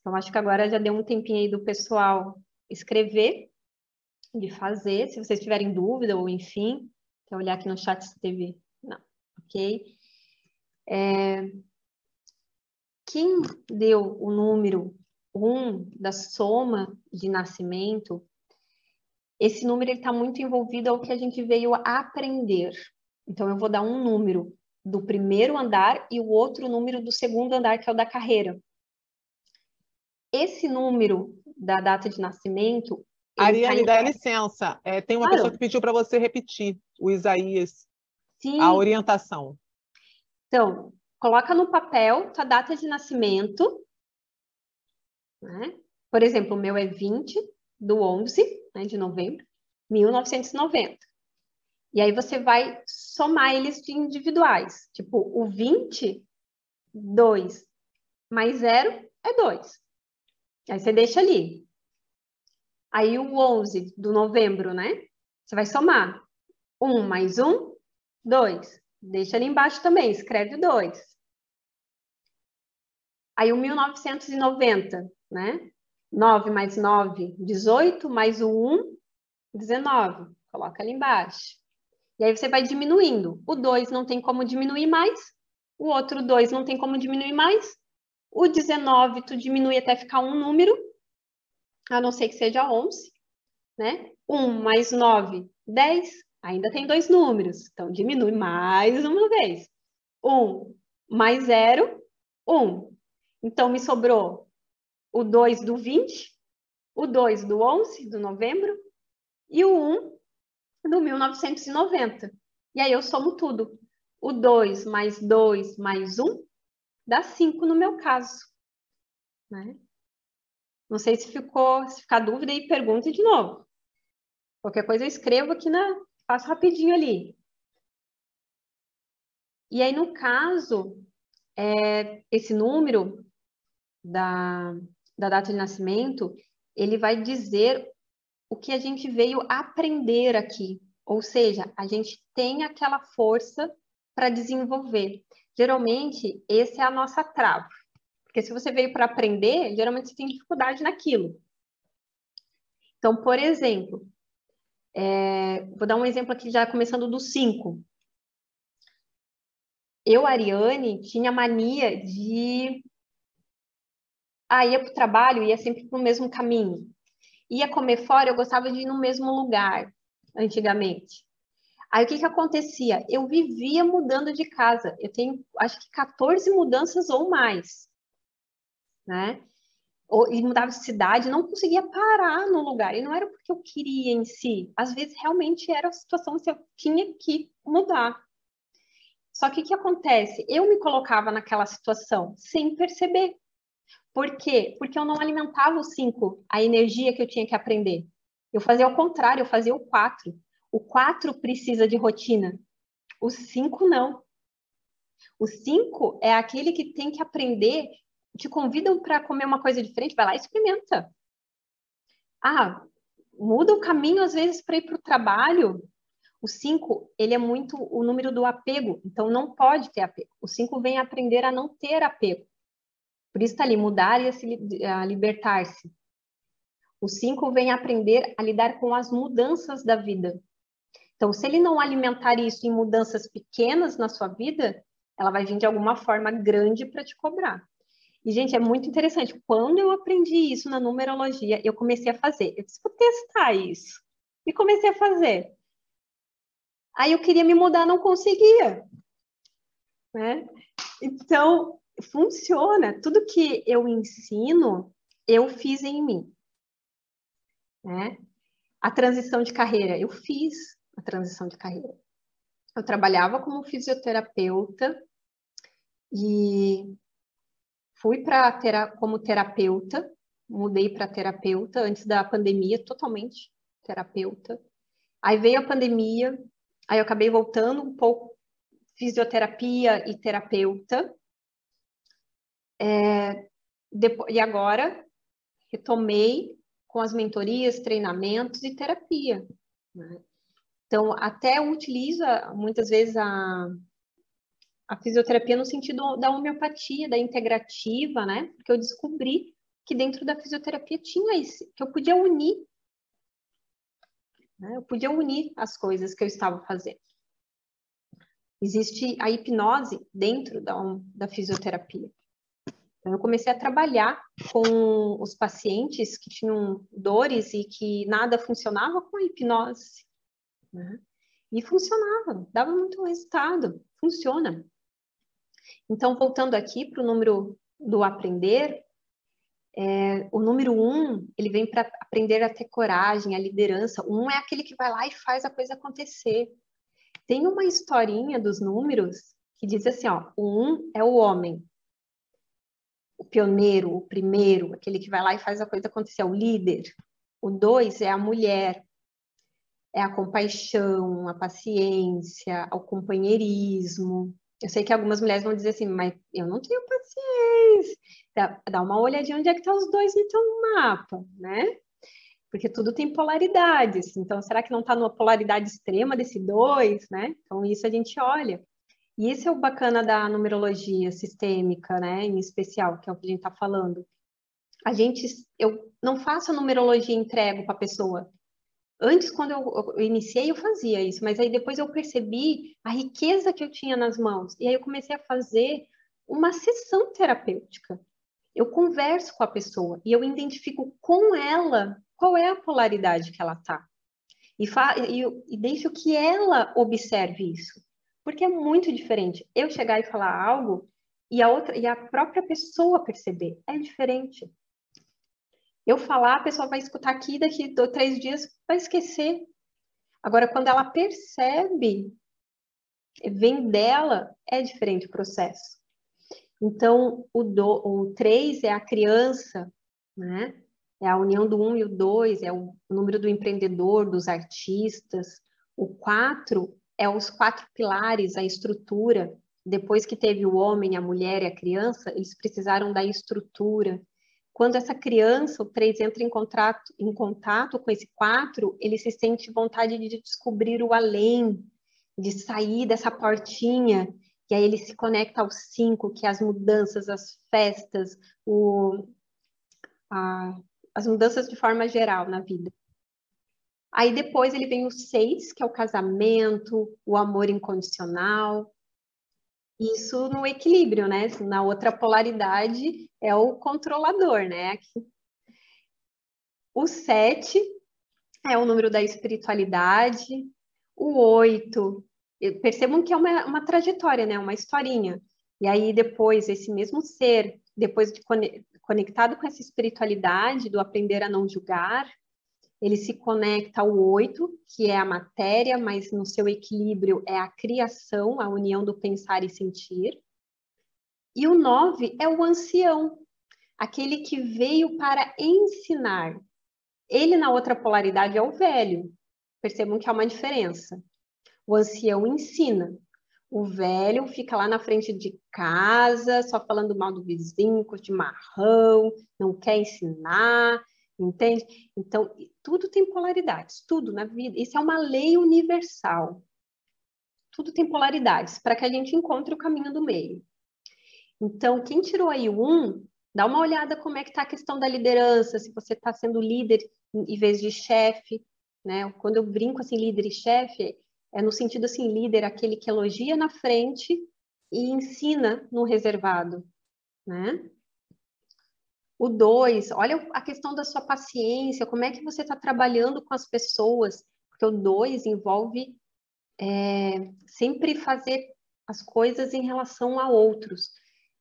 Então, acho que agora já deu um tempinho aí do pessoal escrever, de fazer, se vocês tiverem dúvida ou enfim, quer olhar aqui no chat se teve... Não, ok? É... Quem deu o número 1 da soma de nascimento, esse número está muito envolvido ao que a gente veio aprender. Então, eu vou dar um número do primeiro andar e o outro número do segundo andar, que é o da carreira. Esse número da data de nascimento. Ariane, tá em... dá licença. É, tem uma claro. pessoa que pediu para você repetir o Isaías, Sim. a orientação. Então, coloca no papel tua data de nascimento. Né? Por exemplo, o meu é 20 do 11 né, de novembro, 1990. E aí você vai somar eles de individuais. Tipo, o 20, 2 mais 0 é 2. Aí você deixa ali. Aí o 11 do novembro, né? Você vai somar. 1 mais 1, 2. Deixa ali embaixo também, escreve 2. Aí o 1990, né? 9 mais 9, 18, mais o 1, 19. Coloca ali embaixo. E aí você vai diminuindo. O 2 não tem como diminuir mais. O outro 2 não tem como diminuir mais. O 19 tu diminui até ficar um número, a não ser que seja 11, né? 1 mais 9, 10. Ainda tem dois números, então diminui mais uma vez. 1 mais 0, 1. Então me sobrou o 2 do 20, o 2 do 11, do novembro, e o 1 do 1990. E aí eu somo tudo. O 2 mais 2 mais 1 dá 5 no meu caso. Né? Não sei se ficou, se ficar dúvida aí, pergunte de novo. Qualquer coisa eu escrevo aqui na, faço rapidinho ali. E aí, no caso, é, esse número da, da data de nascimento, ele vai dizer o que a gente veio aprender aqui. Ou seja, a gente tem aquela força para desenvolver. Geralmente, essa é a nossa trava. Porque se você veio para aprender, geralmente você tem dificuldade naquilo. Então, por exemplo, é, vou dar um exemplo aqui já começando do 5. Eu, Ariane, tinha mania de ah, ia para o trabalho, ia sempre para o mesmo caminho. Ia comer fora, eu gostava de ir no mesmo lugar, antigamente. Aí o que, que acontecia? Eu vivia mudando de casa. Eu tenho, acho que 14 mudanças ou mais. Né? e mudava de cidade, não conseguia parar no lugar. E não era porque eu queria em si. Às vezes realmente era a situação que eu tinha que mudar. Só que o que acontece? Eu me colocava naquela situação sem perceber. Por quê? Porque eu não alimentava o 5, a energia que eu tinha que aprender. Eu fazia ao contrário, eu fazia o 4. O 4 precisa de rotina. O 5 não. O 5 é aquele que tem que aprender, te convidam para comer uma coisa diferente, vai lá e experimenta. Ah, muda o caminho às vezes para ir para o trabalho. O 5, ele é muito o número do apego, então não pode ter apego. O 5 vem aprender a não ter apego. Por isso está ali, mudar e a, a libertar-se. O 5 vem aprender a lidar com as mudanças da vida. Então, se ele não alimentar isso em mudanças pequenas na sua vida, ela vai vir de alguma forma grande para te cobrar. E, gente, é muito interessante. Quando eu aprendi isso na numerologia, eu comecei a fazer. Eu disse, vou testar isso. E comecei a fazer. Aí eu queria me mudar, não conseguia. Né? Então, funciona. Tudo que eu ensino, eu fiz em mim. Né? A transição de carreira, eu fiz a transição de carreira. Eu trabalhava como fisioterapeuta e fui para tera como terapeuta, mudei para terapeuta antes da pandemia, totalmente terapeuta. Aí veio a pandemia, aí eu acabei voltando um pouco fisioterapia e terapeuta. É, depois, e agora retomei com as mentorias, treinamentos e terapia. Né? Então, até utilizo muitas vezes a, a fisioterapia no sentido da homeopatia, da integrativa, né? Porque eu descobri que dentro da fisioterapia tinha isso, que eu podia unir. Né? Eu podia unir as coisas que eu estava fazendo. Existe a hipnose dentro da, da fisioterapia. Então, eu comecei a trabalhar com os pacientes que tinham dores e que nada funcionava com a hipnose. Né? E funcionava, dava muito resultado, funciona. Então, voltando aqui para o número do aprender, é, o número um, ele vem para aprender a ter coragem, a liderança. Um é aquele que vai lá e faz a coisa acontecer. Tem uma historinha dos números que diz assim, ó, o um é o homem, o pioneiro, o primeiro, aquele que vai lá e faz a coisa acontecer, é o líder. O dois é a mulher, é a compaixão, a paciência, o companheirismo. Eu sei que algumas mulheres vão dizer assim, mas eu não tenho paciência. Dá, uma olhadinha onde é que estão tá os dois então no mapa, né? Porque tudo tem polaridades. Então, será que não está numa polaridade extrema desse dois, né? Então, isso a gente olha. E esse é o bacana da numerologia sistêmica, né? Em especial, que é o que a gente está falando. A gente, eu não faço a numerologia e entrego para a pessoa. Antes, quando eu, iniciei, eu fazia isso, mas aí depois eu percebi a riqueza que eu tinha nas mãos. E aí eu comecei a fazer uma sessão terapêutica. Eu converso com a pessoa e eu identifico com ela qual é a polaridade que ela está. E, e, e deixo que ela observe isso. Porque é muito diferente eu chegar e falar algo e a outra e a própria pessoa perceber. É diferente. Eu falar, a pessoa vai escutar aqui, daqui dois, três dias vai esquecer. Agora, quando ela percebe, vem dela, é diferente o processo. Então, o, do, o três é a criança, né? É a união do um e o dois, é o número do empreendedor, dos artistas. O quatro é os quatro pilares, a estrutura. Depois que teve o homem, a mulher e a criança, eles precisaram da estrutura. Quando essa criança, o 3, entra em contato, em contato com esse 4, ele se sente vontade de descobrir o além, de sair dessa portinha, e aí ele se conecta ao 5, que é as mudanças, as festas, o, a, as mudanças de forma geral na vida. Aí depois ele vem o 6, que é o casamento, o amor incondicional, isso no equilíbrio, né? Na outra polaridade é o controlador, né? Aqui. O 7 é o número da espiritualidade. O 8, percebam que é uma, uma trajetória, né? Uma historinha. E aí depois, esse mesmo ser, depois de conectado com essa espiritualidade, do aprender a não julgar, ele se conecta ao oito, que é a matéria, mas no seu equilíbrio é a criação, a união do pensar e sentir. E o nove é o ancião, aquele que veio para ensinar. Ele, na outra polaridade, é o velho. Percebam que há uma diferença. O ancião ensina. O velho fica lá na frente de casa, só falando mal do vizinho, de marrão, não quer ensinar, entende? Então, tudo tem polaridades, tudo na vida. Isso é uma lei universal. Tudo tem polaridades, para que a gente encontre o caminho do meio. Então, quem tirou aí o um, dá uma olhada como é que está a questão da liderança, se você está sendo líder em vez de chefe, né? Quando eu brinco assim, líder e chefe, é no sentido assim, líder, aquele que elogia na frente e ensina no reservado, né? O dois, olha a questão da sua paciência, como é que você está trabalhando com as pessoas. Porque o 2 envolve é, sempre fazer as coisas em relação a outros.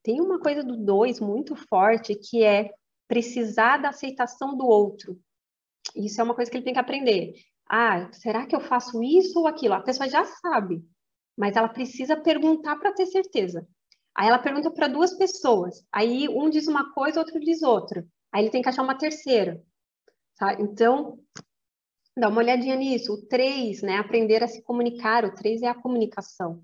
Tem uma coisa do 2 muito forte que é precisar da aceitação do outro. Isso é uma coisa que ele tem que aprender. Ah, será que eu faço isso ou aquilo? A pessoa já sabe, mas ela precisa perguntar para ter certeza. Aí ela pergunta para duas pessoas. Aí um diz uma coisa, outro diz outra. Aí ele tem que achar uma terceira. Tá? Então, dá uma olhadinha nisso. O três, né? Aprender a se comunicar. O três é a comunicação.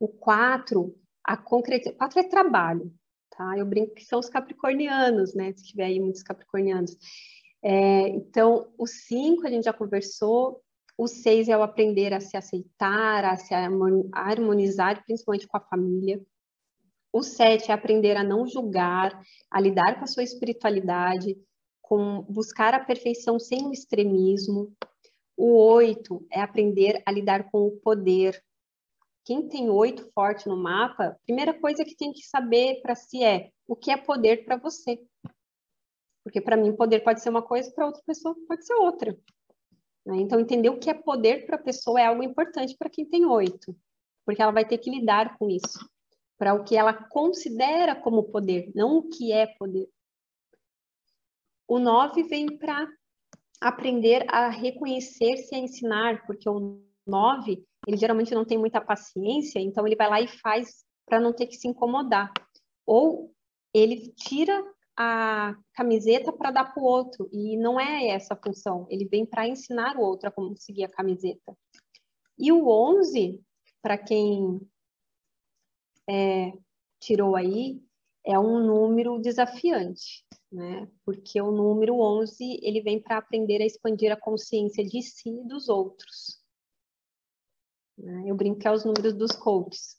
O quatro, a concretização. O quatro é trabalho. Tá? Eu brinco que são os capricornianos, né? Se tiver aí muitos capricornianos. É, então, o cinco a gente já conversou. O seis é o aprender a se aceitar, a se harmonizar, principalmente com a família. O sete é aprender a não julgar, a lidar com a sua espiritualidade, com buscar a perfeição sem o extremismo. O oito é aprender a lidar com o poder. Quem tem oito forte no mapa, primeira coisa que tem que saber para si é o que é poder para você. Porque para mim poder pode ser uma coisa, para outra pessoa pode ser outra. Né? Então entender o que é poder para a pessoa é algo importante para quem tem oito, porque ela vai ter que lidar com isso para o que ela considera como poder, não o que é poder. O 9 vem para aprender a reconhecer-se a ensinar, porque o 9, ele geralmente não tem muita paciência, então ele vai lá e faz para não ter que se incomodar. Ou ele tira a camiseta para dar para o outro, e não é essa a função, ele vem para ensinar o outro a como seguir a camiseta. E o 11, para quem é, tirou aí é um número desafiante, né? Porque o número 11, ele vem para aprender a expandir a consciência de si e dos outros. Né? Eu brinco que é os números dos coaches,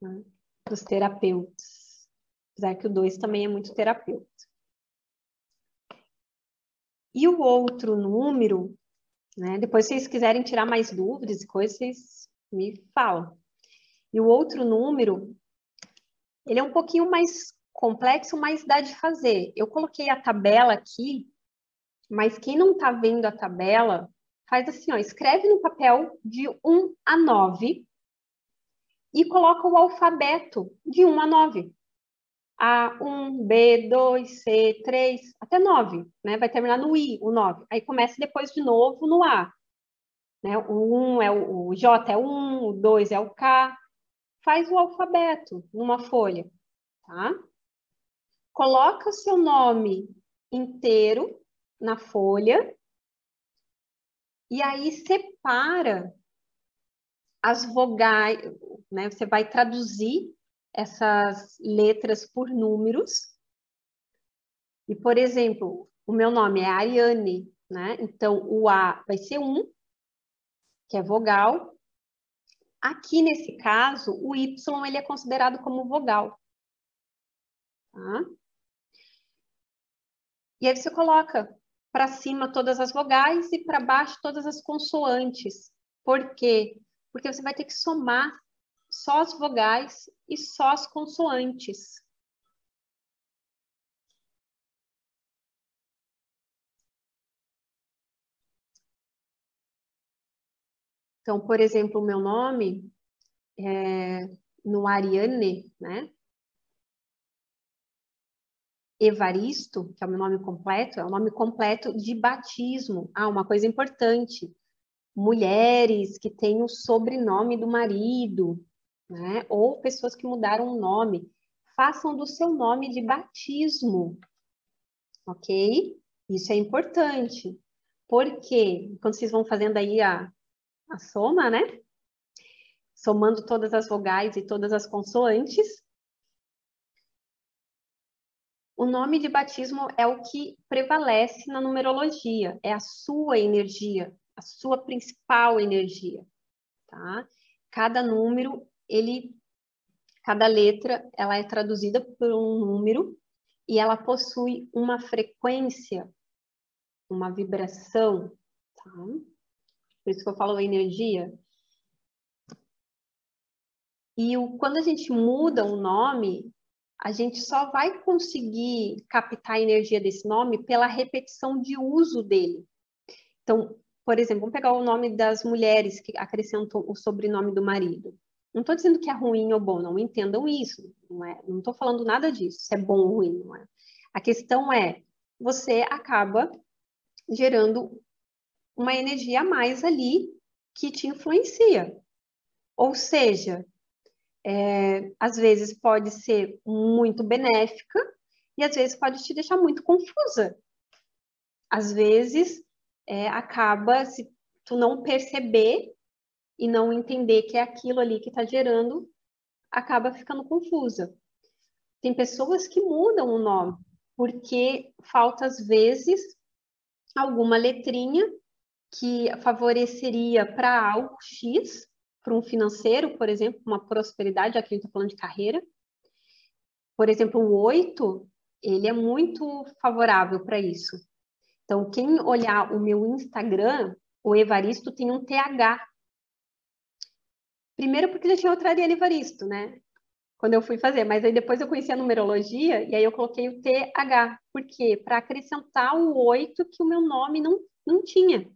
né? dos terapeutas. Apesar que o 2 também é muito terapeuta. E o outro número, né? Depois, se vocês quiserem tirar mais dúvidas e coisas, vocês me falam. E o outro número, ele é um pouquinho mais complexo, mas dá de fazer. Eu coloquei a tabela aqui, mas quem não está vendo a tabela, faz assim, ó, escreve no papel de 1 a 9 e coloca o alfabeto de 1 a 9. A1, B2, C3, até 9, né? Vai terminar no I, o 9. Aí começa depois de novo no A. Né? O 1 é o, o J é o 1, o 2 é o K, faz o alfabeto numa folha, tá? Coloca o seu nome inteiro na folha e aí separa as vogais, né? Você vai traduzir essas letras por números. E, por exemplo, o meu nome é Ariane, né? Então, o A vai ser um, que é vogal, Aqui, nesse caso, o Y ele é considerado como vogal. Tá? E aí você coloca para cima todas as vogais e para baixo todas as consoantes. Por quê? Porque você vai ter que somar só as vogais e só as consoantes. Então, por exemplo, o meu nome é, no Ariane, né? Evaristo, que é o meu nome completo, é o nome completo de batismo. Ah, uma coisa importante. Mulheres que têm o sobrenome do marido, né? Ou pessoas que mudaram o nome, façam do seu nome de batismo. Ok? Isso é importante. Porque quando vocês vão fazendo aí a, a soma, né? Somando todas as vogais e todas as consoantes. O nome de batismo é o que prevalece na numerologia, é a sua energia, a sua principal energia, tá? Cada número, ele, cada letra, ela é traduzida por um número e ela possui uma frequência, uma vibração, tá? Por isso que eu falo energia. E o, quando a gente muda o nome, a gente só vai conseguir captar a energia desse nome pela repetição de uso dele. Então, por exemplo, vamos pegar o nome das mulheres que acrescentam o sobrenome do marido. Não estou dizendo que é ruim ou bom, não entendam isso. Não é, estou falando nada disso, se é bom ou ruim, não é. A questão é, você acaba gerando uma energia a mais ali que te influencia. Ou seja, é, às vezes pode ser muito benéfica e às vezes pode te deixar muito confusa. Às vezes é, acaba se tu não perceber e não entender que é aquilo ali que está gerando, acaba ficando confusa. Tem pessoas que mudam o nome porque falta às vezes alguma letrinha que favoreceria para algo X, para um financeiro, por exemplo, uma prosperidade, aqui a gente está falando de carreira. Por exemplo, o 8, ele é muito favorável para isso. Então, quem olhar o meu Instagram, o Evaristo tem um TH. Primeiro porque já tinha outra Ariane Evaristo, né? Quando eu fui fazer, mas aí depois eu conheci a numerologia e aí eu coloquei o TH. Por quê? Para acrescentar o 8 que o meu nome não, não tinha.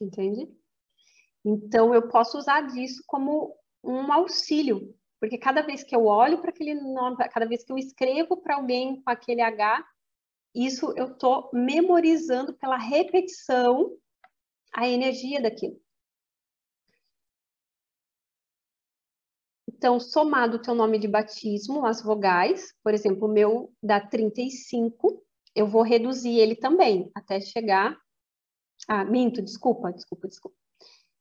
Entende? Então, eu posso usar disso como um auxílio, porque cada vez que eu olho para aquele nome, cada vez que eu escrevo para alguém com aquele H, isso eu estou memorizando pela repetição a energia daquilo. Então, somado o teu nome de batismo, as vogais, por exemplo, o meu dá 35, eu vou reduzir ele também, até chegar... Ah, minto, desculpa, desculpa, desculpa.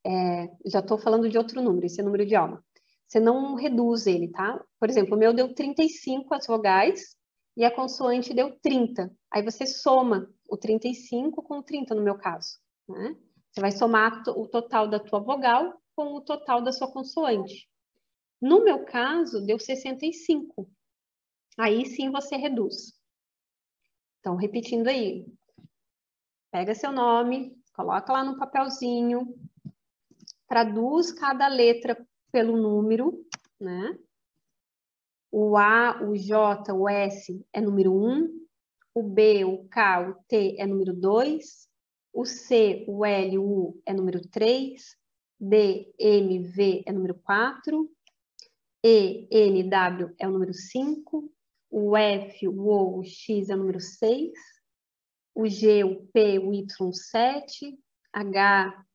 É, já estou falando de outro número, esse é o número de alma. Você não reduz ele, tá? Por exemplo, o meu deu 35 as vogais e a consoante deu 30. Aí você soma o 35 com o 30 no meu caso, né? Você vai somar o total da tua vogal com o total da sua consoante. No meu caso, deu 65. Aí sim você reduz. Então, repetindo aí. Pega seu nome, coloca lá no papelzinho, traduz cada letra pelo número, né? O A, o J, o S é número 1, o B, o K, o T é número 2, o C, o L, o U é número 3, D, M, V é número 4, E, N, W é o número 5, o F, o O, o X é o número 6, o G, o P, o Y, 7, H,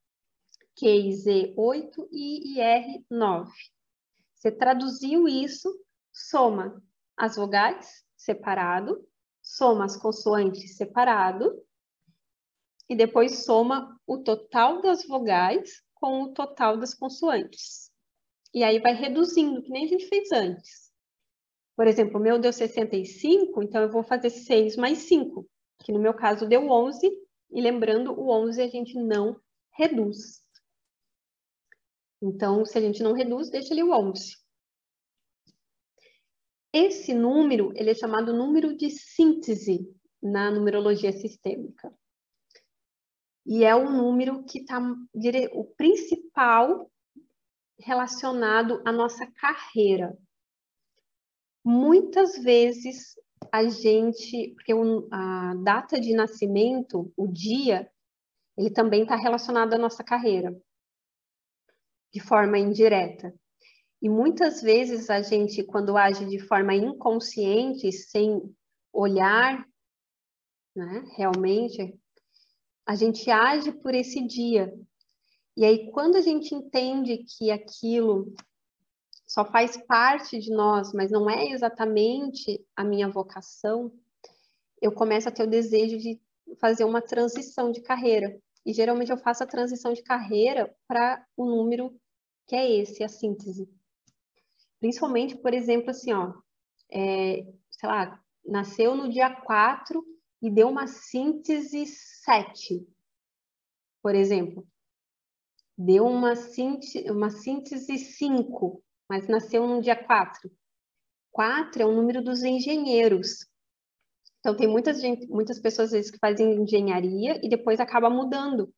Q, Z, 8 e IR, 9. Você traduziu isso, soma as vogais separado, soma as consoantes separado, e depois soma o total das vogais com o total das consoantes. E aí vai reduzindo, que nem a gente fez antes. Por exemplo, o meu deu 65, então eu vou fazer 6 mais 5, que no meu caso deu 11, e lembrando, o 11 a gente não reduz. Então, se a gente não reduz, deixa ali o 11. Esse número, ele é chamado número de síntese na numerologia sistêmica. E é o número que está o principal relacionado à nossa carreira. Muitas vezes a gente, porque a data de nascimento, o dia, ele também está relacionado à nossa carreira de forma indireta. E muitas vezes a gente, quando age de forma inconsciente, sem olhar, né, realmente, a gente age por esse dia. E aí, quando a gente entende que aquilo só faz parte de nós, mas não é exatamente a minha vocação, eu começo a ter o desejo de fazer uma transição de carreira. E geralmente eu faço a transição de carreira para o número que é esse, a síntese. Principalmente, por exemplo, assim, ó, é, sei lá, nasceu no dia 4 e deu uma síntese 7, por exemplo. Deu uma síntese, uma síntese 5, mas nasceu no dia 4. 4 é o número dos engenheiros. Então, tem muitas, gente, muitas pessoas, às vezes, que fazem engenharia e depois acaba mudando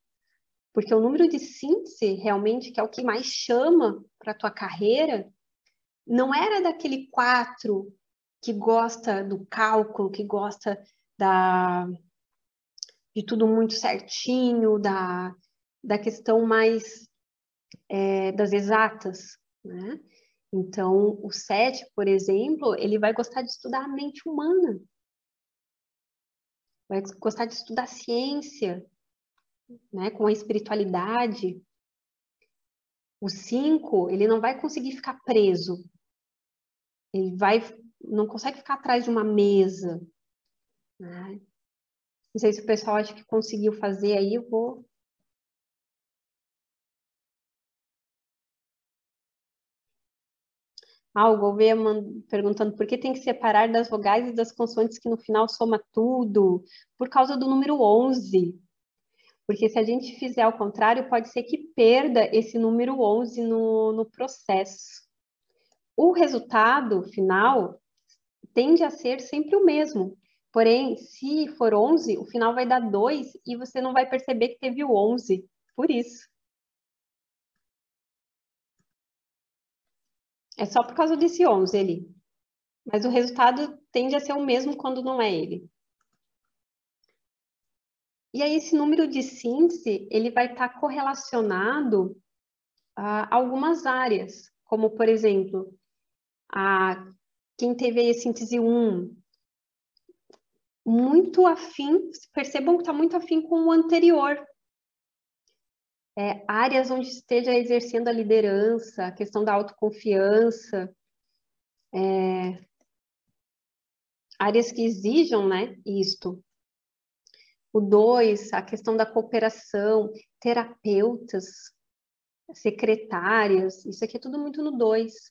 porque o número de síntese, realmente, que é o que mais chama para a tua carreira, não era daquele quatro que gosta do cálculo, que gosta da de tudo muito certinho, da, da questão mais é, das exatas, né? Então, o sete, por exemplo, ele vai gostar de estudar a mente humana, vai gostar de estudar ciência, né, com a espiritualidade. O cinco, ele não vai conseguir ficar preso. Ele vai, não consegue ficar atrás de uma mesa. Né? Não sei se o pessoal acha que conseguiu fazer aí, eu vou Ah, o Gouveia perguntando por que tem que separar das vogais e das consoantes que no final soma tudo? Por causa do número 11. Porque se a gente fizer ao contrário, pode ser que perda esse número 11 no, no processo. O resultado final tende a ser sempre o mesmo. Porém, se for 11, o final vai dar 2 e você não vai perceber que teve o 11. Por isso. É só por causa desse 11 ali. Mas o resultado tende a ser o mesmo quando não é ele. E aí esse número de síntese, ele vai estar tá correlacionado a algumas áreas, como por exemplo, a quem teve a síntese 1, muito afim, percebam que está muito afim com o anterior, é, áreas onde esteja exercendo a liderança, a questão da autoconfiança, é, áreas que exijam né, isto. O dois, a questão da cooperação, terapeutas, secretárias, isso aqui é tudo muito no dois.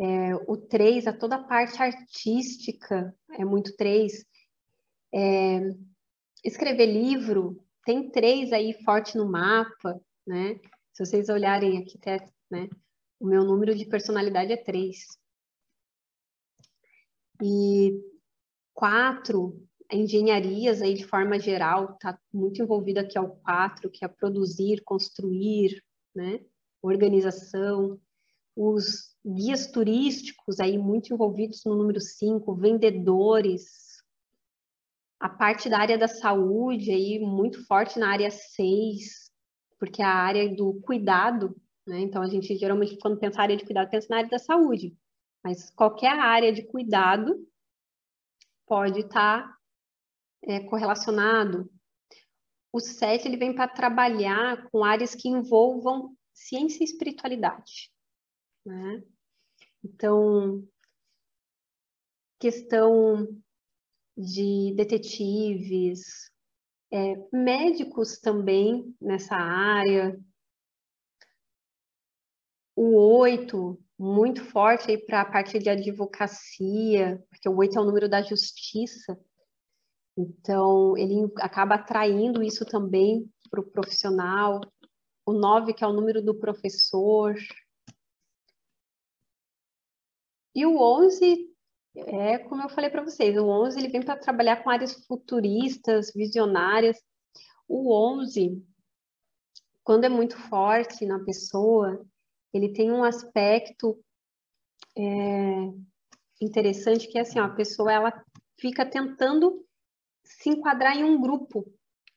É, o três, a toda a parte artística, é muito três. É, escrever livro, tem três aí forte no mapa, né? Se vocês olharem aqui, né? O meu número de personalidade é três. E quatro, engenharias aí de forma geral, está muito envolvido aqui ao quatro, que é produzir, construir, né? Organização. Os guias turísticos aí muito envolvidos no número cinco, vendedores, a parte da área da saúde aí muito forte na área 6, porque é a área do cuidado, né? Então a gente geralmente quando pensa na área de cuidado pensa na área da saúde, mas qualquer área de cuidado pode estar tá, é, correlacionado. O 7 ele vem para trabalhar com áreas que envolvam ciência e espiritualidade, né? Então, questão de detetives, é, médicos também nessa área. O oito, muito forte aí para a parte de advocacia, porque o oito é o número da justiça. Então, ele acaba atraindo isso também para o profissional. O nove, que é o número do professor. E o onze é como eu falei para vocês, o 11 ele vem para trabalhar com áreas futuristas, visionárias. O 11, quando é muito forte na pessoa, ele tem um aspecto é, interessante que é assim, ó, a pessoa ela fica tentando se enquadrar em um grupo,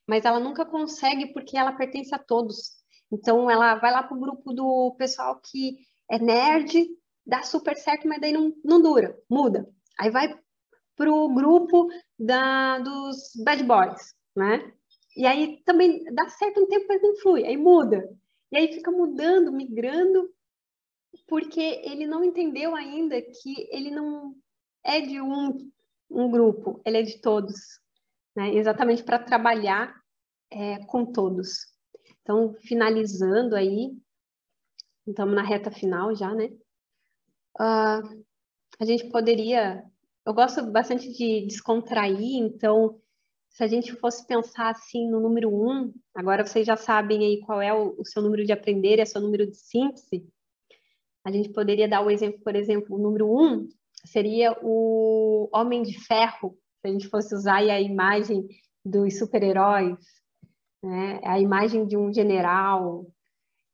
mas ela nunca consegue porque ela pertence a todos. Então ela vai lá para o grupo do pessoal que é nerd, dá super certo, mas daí não, não dura, muda. Aí vai para o grupo da, dos bad boys, né? E aí também dá certo um tempo, mas não flui, aí muda. E aí fica mudando, migrando, porque ele não entendeu ainda que ele não é de um, um grupo, ele é de todos, né? Exatamente para trabalhar é, com todos. Então, finalizando aí, estamos na reta final já, né? Uh, a gente poderia. Eu gosto bastante de descontrair, então, se a gente fosse pensar assim no número um, agora vocês já sabem aí qual é o, o seu número de aprender e o seu número de síntese. A gente poderia dar o exemplo, por exemplo, o número um seria o Homem de Ferro, se a gente fosse usar a imagem dos super-heróis, né? a imagem de um general,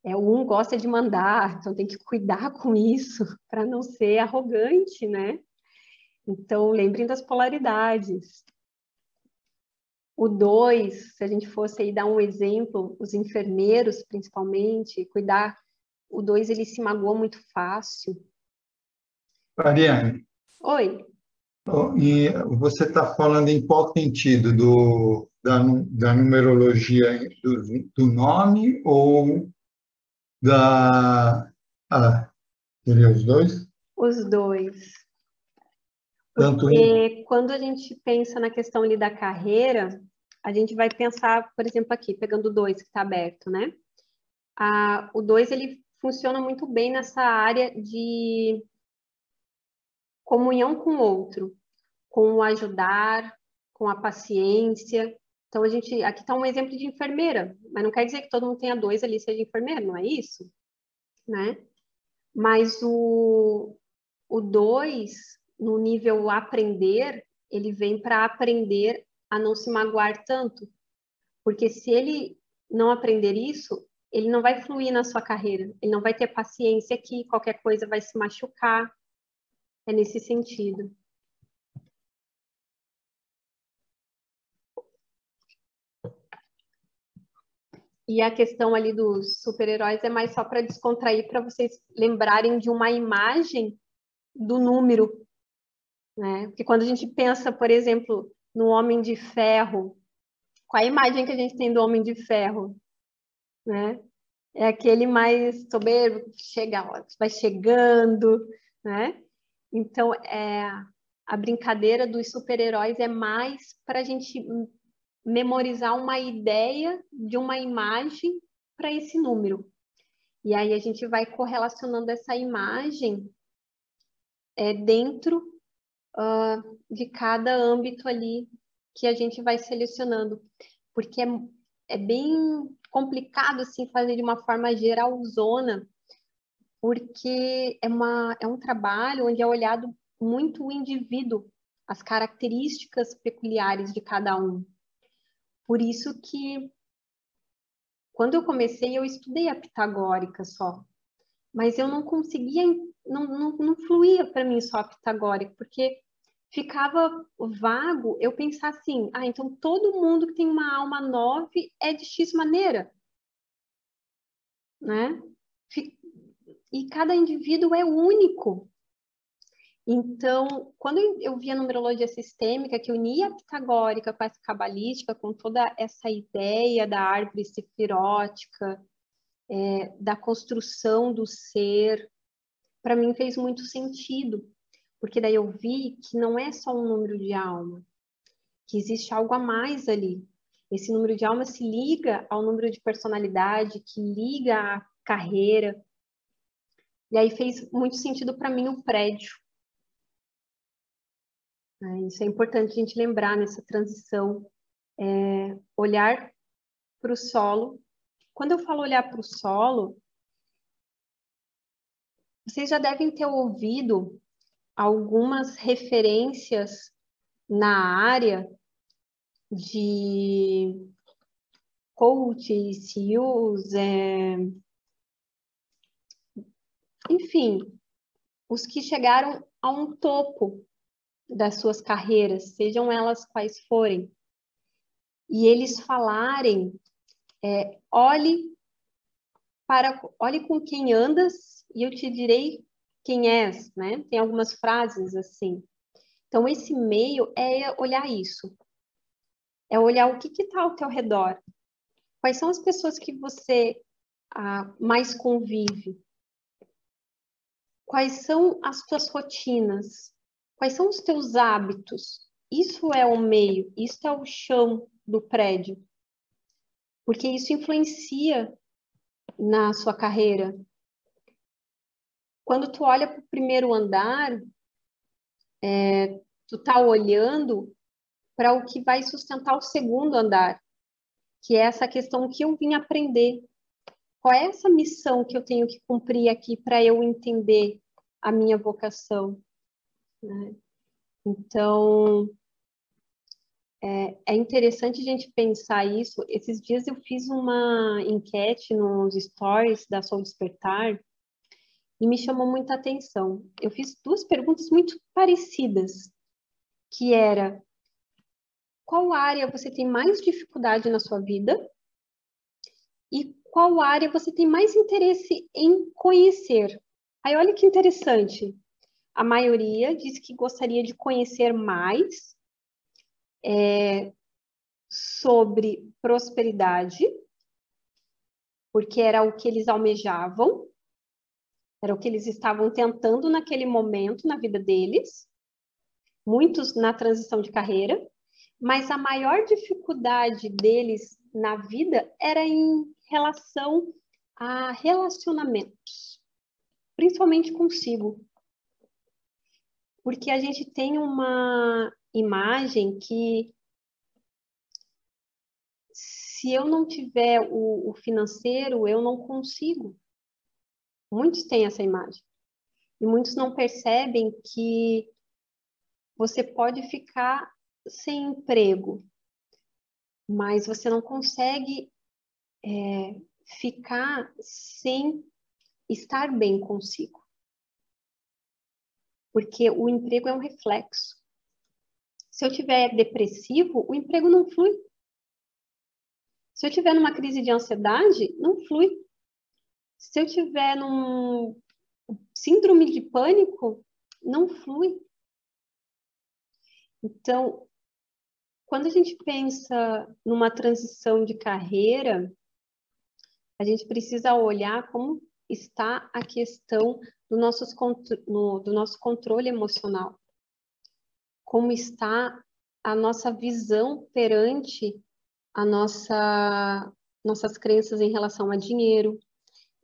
é, o um gosta de mandar, então tem que cuidar com isso para não ser arrogante, né? Então, lembrem das polaridades. o 2, se a gente fosse aí dar um exemplo, os enfermeiros, principalmente, cuidar, o 2 ele se magoa muito fácil. Ariane. Oi. E você está falando em qual sentido? Do, da, da numerologia do, do nome ou da. Ah, seria os dois? Os dois. Porque quando a gente pensa na questão ali da carreira, a gente vai pensar, por exemplo, aqui, pegando o 2 que está aberto, né? Ah, o 2 ele funciona muito bem nessa área de comunhão com o outro, com o ajudar, com a paciência. Então, a gente, aqui está um exemplo de enfermeira, mas não quer dizer que todo mundo tenha dois ali seja enfermeira, não é isso? Né? Mas o, o dois, no nível aprender, ele vem para aprender a não se magoar tanto. Porque se ele não aprender isso, ele não vai fluir na sua carreira, ele não vai ter paciência que qualquer coisa vai se machucar, é nesse sentido. E a questão ali dos super-heróis é mais só para descontrair, para vocês lembrarem de uma imagem do número. Né? Porque quando a gente pensa, por exemplo, no Homem de Ferro, qual a imagem que a gente tem do Homem de Ferro? Né? É aquele mais soberbo, chega, vai chegando, né? Então, é, a brincadeira dos super-heróis é mais para a gente memorizar uma ideia de uma imagem para esse número. E aí a gente vai correlacionando essa imagem é, dentro uh, de cada âmbito ali que a gente vai selecionando. Porque é, é bem complicado assim fazer de uma forma geralzona, porque é, uma, é um trabalho onde é olhado muito o indivíduo, as características peculiares de cada um. Por isso que quando eu comecei, eu estudei a pitagórica só, mas eu não conseguia, não, não, não fluía para mim só a pitagórica, porque ficava vago eu pensar assim, ah, então todo mundo que tem uma alma nove é de X maneira, né? e cada indivíduo é único. Então, quando eu vi a numerologia sistêmica, que unia a pitagórica com a cabalística, com toda essa ideia da árvore sefirótica, é, da construção do ser, para mim fez muito sentido, porque daí eu vi que não é só um número de alma, que existe algo a mais ali. Esse número de alma se liga ao número de personalidade, que liga à carreira, e aí fez muito sentido para mim o prédio. É, isso é importante a gente lembrar nessa transição. É, olhar para o solo. Quando eu falo olhar para o solo, vocês já devem ter ouvido algumas referências na área de coaches, CEOs, é, enfim, os que chegaram a um topo das suas carreiras, sejam elas quais forem, e eles falarem, é, olhe para, olhe com quem andas e eu te direi quem és, né? Tem algumas frases assim. Então esse meio é olhar isso, é olhar o que está ao teu redor, quais são as pessoas que você ah, mais convive, Quais são as tuas rotinas? Quais são os teus hábitos? Isso é o meio, isso é o chão do prédio. Porque isso influencia na sua carreira. Quando tu olha para o primeiro andar, é, tu tá olhando para o que vai sustentar o segundo andar, que é essa questão que eu vim aprender qual é essa missão que eu tenho que cumprir aqui para eu entender a minha vocação? Né? Então, é, é, interessante a gente pensar isso. Esses dias eu fiz uma enquete nos stories da Sol Despertar e me chamou muita atenção. Eu fiz duas perguntas muito parecidas, que era qual área você tem mais dificuldade na sua vida e qual área você tem mais interesse em conhecer. Aí olha que interessante. A maioria diz que gostaria de conhecer mais é, sobre prosperidade, porque era o que eles almejavam, era o que eles estavam tentando naquele momento na vida deles, muitos na transição de carreira, mas a maior dificuldade deles na vida era em relação a relacionamentos, principalmente consigo. Porque a gente tem uma imagem que se eu não tiver o, o financeiro, eu não consigo. Muitos têm essa imagem. E muitos não percebem que você pode ficar sem emprego, mas você não consegue é, ficar sem estar bem consigo. Porque o emprego é um reflexo. Se eu tiver depressivo, o emprego não flui. Se eu tiver numa crise de ansiedade, não flui. Se eu tiver num síndrome de pânico, não flui. Então, quando a gente pensa numa transição de carreira, a gente precisa olhar como está a questão do, nossos, no, do nosso controle emocional. Como está a nossa visão perante a nossa, nossas crenças em relação a dinheiro,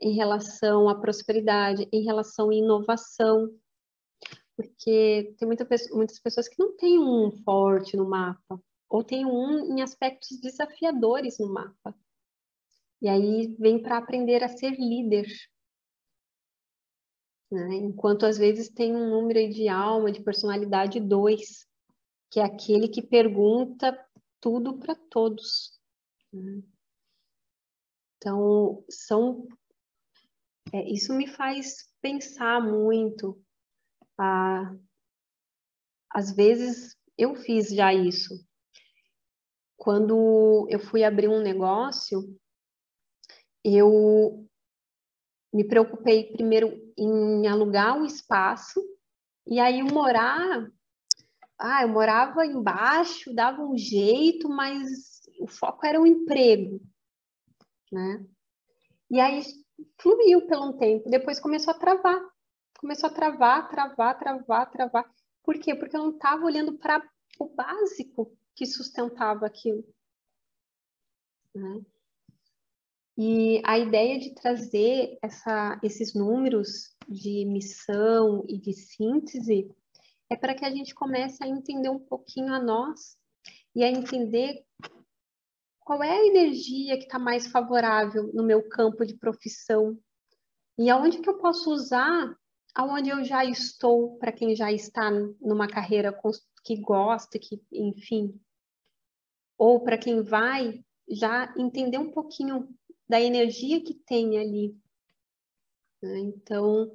em relação à prosperidade, em relação à inovação. Porque tem muita, muitas pessoas que não têm um forte no mapa, ou tem um em aspectos desafiadores no mapa. E aí vem para aprender a ser líder. Né? Enquanto às vezes tem um número de alma, de personalidade 2, que é aquele que pergunta tudo para todos. Né? Então, são. É, isso me faz pensar muito. Ah, às vezes eu fiz já isso quando eu fui abrir um negócio, eu me preocupei primeiro em alugar o espaço e aí morar, ah, eu morava embaixo, dava um jeito, mas o foco era o emprego, né? E aí fluiu pelo um tempo, depois começou a travar, começou a travar, travar, travar, travar. Por quê? Porque eu não estava olhando para o básico, que sustentava aquilo. Né? E a ideia de trazer essa, esses números de missão e de síntese é para que a gente comece a entender um pouquinho a nós e a entender qual é a energia que está mais favorável no meu campo de profissão e aonde que eu posso usar aonde eu já estou para quem já está numa carreira que gosta, que enfim ou para quem vai já entender um pouquinho da energia que tem ali. Né? Então,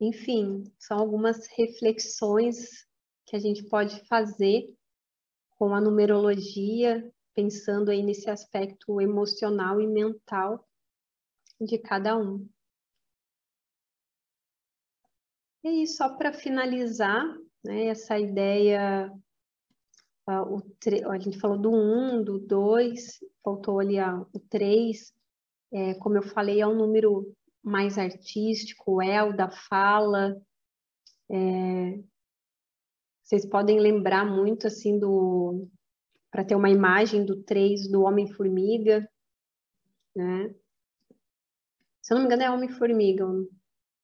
enfim, são algumas reflexões que a gente pode fazer com a numerologia, pensando aí nesse aspecto emocional e mental de cada um. E aí, só para finalizar, né, essa ideia o a gente falou do 1, um, do 2, faltou ali a, o 3. É, como eu falei, é um número mais artístico, o El da fala. É, vocês podem lembrar muito assim do para ter uma imagem do 3 do Homem-Formiga, né? Se eu não me engano, é Homem-Formiga,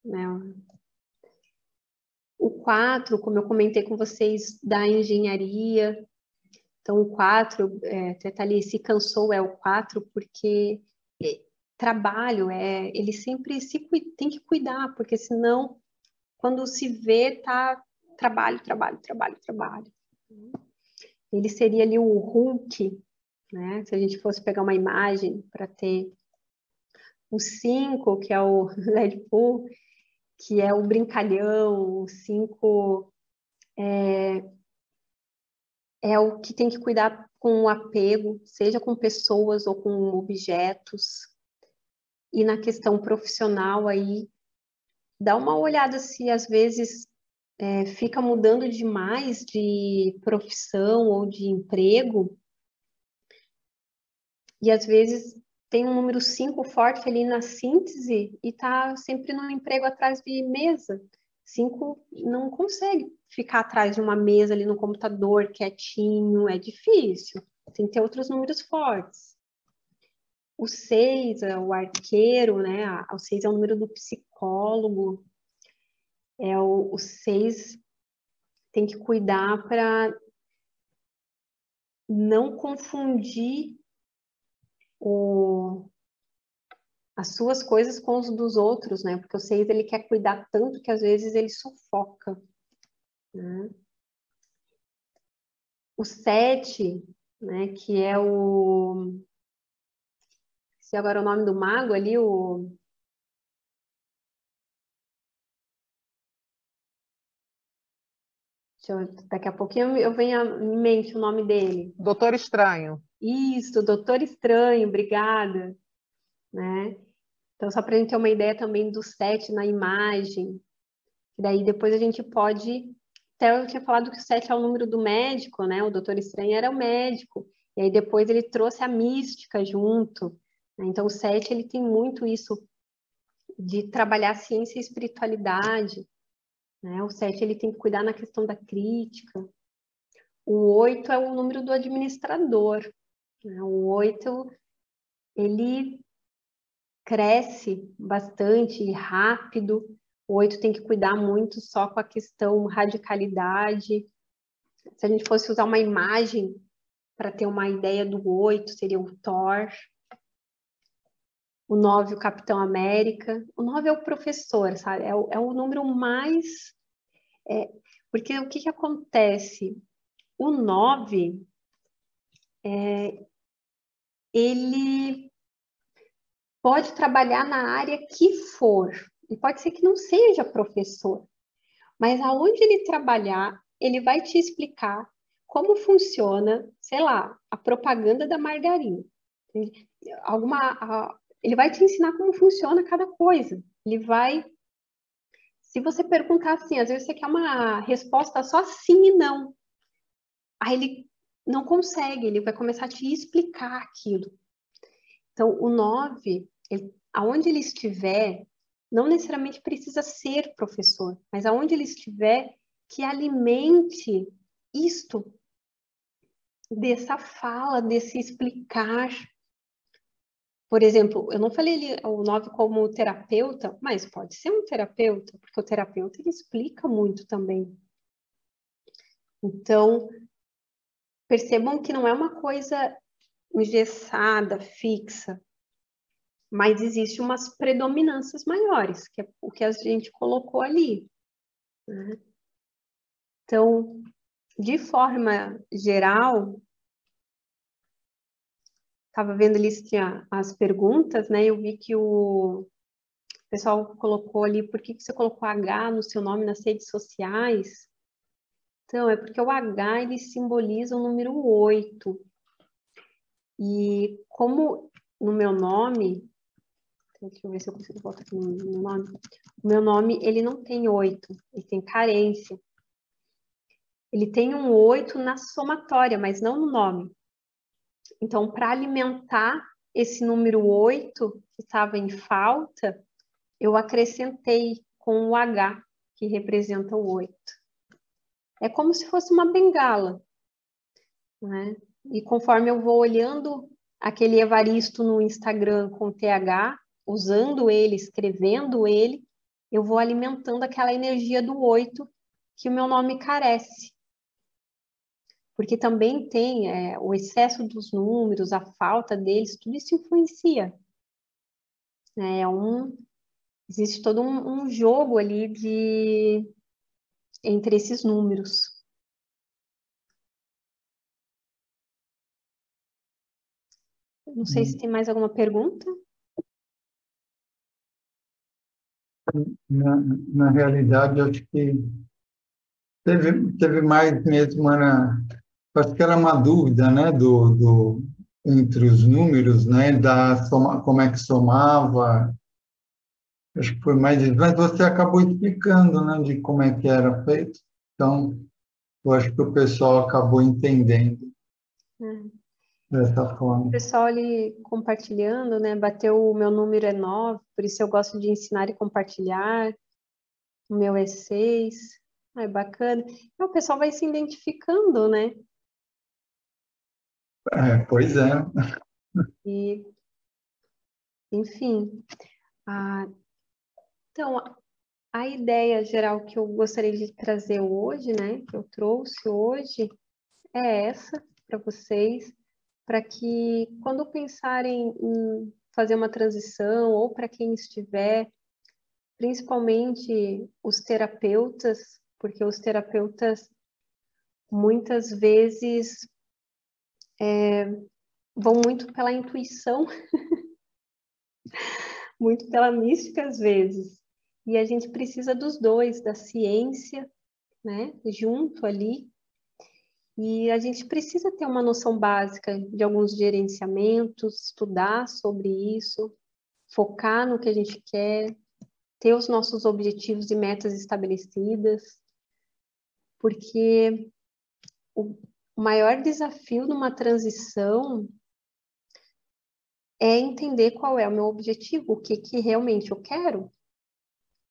né? O 4, como eu comentei com vocês, da engenharia, então, o 4, é, até tá ali, se cansou é o 4, porque é, trabalho, é, ele sempre se, tem que cuidar, porque senão, quando se vê, tá trabalho, trabalho, trabalho, trabalho. Ele seria ali o Hulk, né? Se a gente fosse pegar uma imagem para ter o 5, que é o Deadpool, que é o brincalhão, o 5 é, é o que tem que cuidar com o apego, seja com pessoas ou com objetos. E na questão profissional aí, dá uma olhada se às vezes é, fica mudando demais de profissão ou de emprego, e às vezes tem um número 5 forte ali na síntese e está sempre no emprego atrás de mesa. 5 não consegue ficar atrás de uma mesa ali no computador, quietinho, é difícil. Tem que ter outros números fortes. O 6 é o arqueiro, né? O 6 é o número do psicólogo. É o 6 tem que cuidar para não confundir o, as suas coisas com os dos outros, né? Porque o seis ele quer cuidar tanto que às vezes ele sufoca. Né? O sete, né? Que é o se agora o nome do mago ali, o Eu, daqui a pouquinho eu venho em mente o nome dele. Doutor Estranho. Isso, Doutor Estranho, obrigada. Né? Então, só para a gente ter uma ideia também do set na imagem. Daí depois a gente pode. Até eu tinha falado que o set é o número do médico, né? O Doutor Estranho era o médico. E aí depois ele trouxe a mística junto. Né? Então, o set ele tem muito isso de trabalhar ciência e espiritualidade. Né? O sete ele tem que cuidar na questão da crítica. O oito é o número do administrador. Né? O oito ele cresce bastante rápido. O oito tem que cuidar muito só com a questão radicalidade. Se a gente fosse usar uma imagem para ter uma ideia do oito, seria o Thor. O nove, o Capitão América. O nove é o professor, sabe? É o, é o número mais é, porque o que, que acontece? O 9, é, ele pode trabalhar na área que for, e pode ser que não seja professor, mas aonde ele trabalhar, ele vai te explicar como funciona, sei lá, a propaganda da margarina. Alguma, ele vai te ensinar como funciona cada coisa. Ele vai se você perguntar assim, às vezes você quer uma resposta só sim e não. Aí ele não consegue, ele vai começar a te explicar aquilo. Então, o 9, ele, aonde ele estiver, não necessariamente precisa ser professor, mas aonde ele estiver, que alimente isto, dessa fala, desse explicar por exemplo, eu não falei ali o 9 como terapeuta, mas pode ser um terapeuta, porque o terapeuta ele explica muito também. Então, percebam que não é uma coisa engessada, fixa, mas existe umas predominâncias maiores, que é o que a gente colocou ali. Né? Então, de forma geral, estava vendo ali tinha as perguntas, né? Eu vi que o pessoal colocou ali, por que, que você colocou H no seu nome nas redes sociais? Então, é porque o H ele simboliza o número 8. E como no meu nome, deixa eu ver se eu consigo botar aqui no meu nome. O meu nome, ele não tem 8, ele tem carência. Ele tem um 8 na somatória, mas não no nome. Então, para alimentar esse número 8, que estava em falta, eu acrescentei com o H, que representa o 8. É como se fosse uma bengala. Né? E conforme eu vou olhando aquele Evaristo no Instagram com TH, usando ele, escrevendo ele, eu vou alimentando aquela energia do 8 que o meu nome carece porque também tem é, o excesso dos números, a falta deles, tudo isso influencia. É um, existe todo um, um jogo ali de entre esses números. Não sei se hum. tem mais alguma pergunta. Na, na realidade, acho que teve, teve mais mesmo, Ana, acho que era uma dúvida, né, do, do entre os números, né, da soma, como é que somava. Acho que foi mais isso, mas você acabou explicando, né, de como é que era feito. Então, eu acho que o pessoal acabou entendendo é. Dessa forma. O pessoal ali compartilhando, né, bateu o meu número é 9, por isso eu gosto de ensinar e compartilhar. O meu é 6. É bacana. o pessoal vai se identificando, né? É, pois é. E, enfim, a, então, a ideia geral que eu gostaria de trazer hoje, né, que eu trouxe hoje, é essa para vocês, para que quando pensarem em fazer uma transição, ou para quem estiver, principalmente os terapeutas, porque os terapeutas muitas vezes é, vão muito pela intuição, muito pela mística às vezes. E a gente precisa dos dois, da ciência, né, junto ali. E a gente precisa ter uma noção básica de alguns gerenciamentos, estudar sobre isso, focar no que a gente quer, ter os nossos objetivos e metas estabelecidas, porque o, maior desafio numa transição é entender qual é o meu objetivo, o que, que realmente eu quero.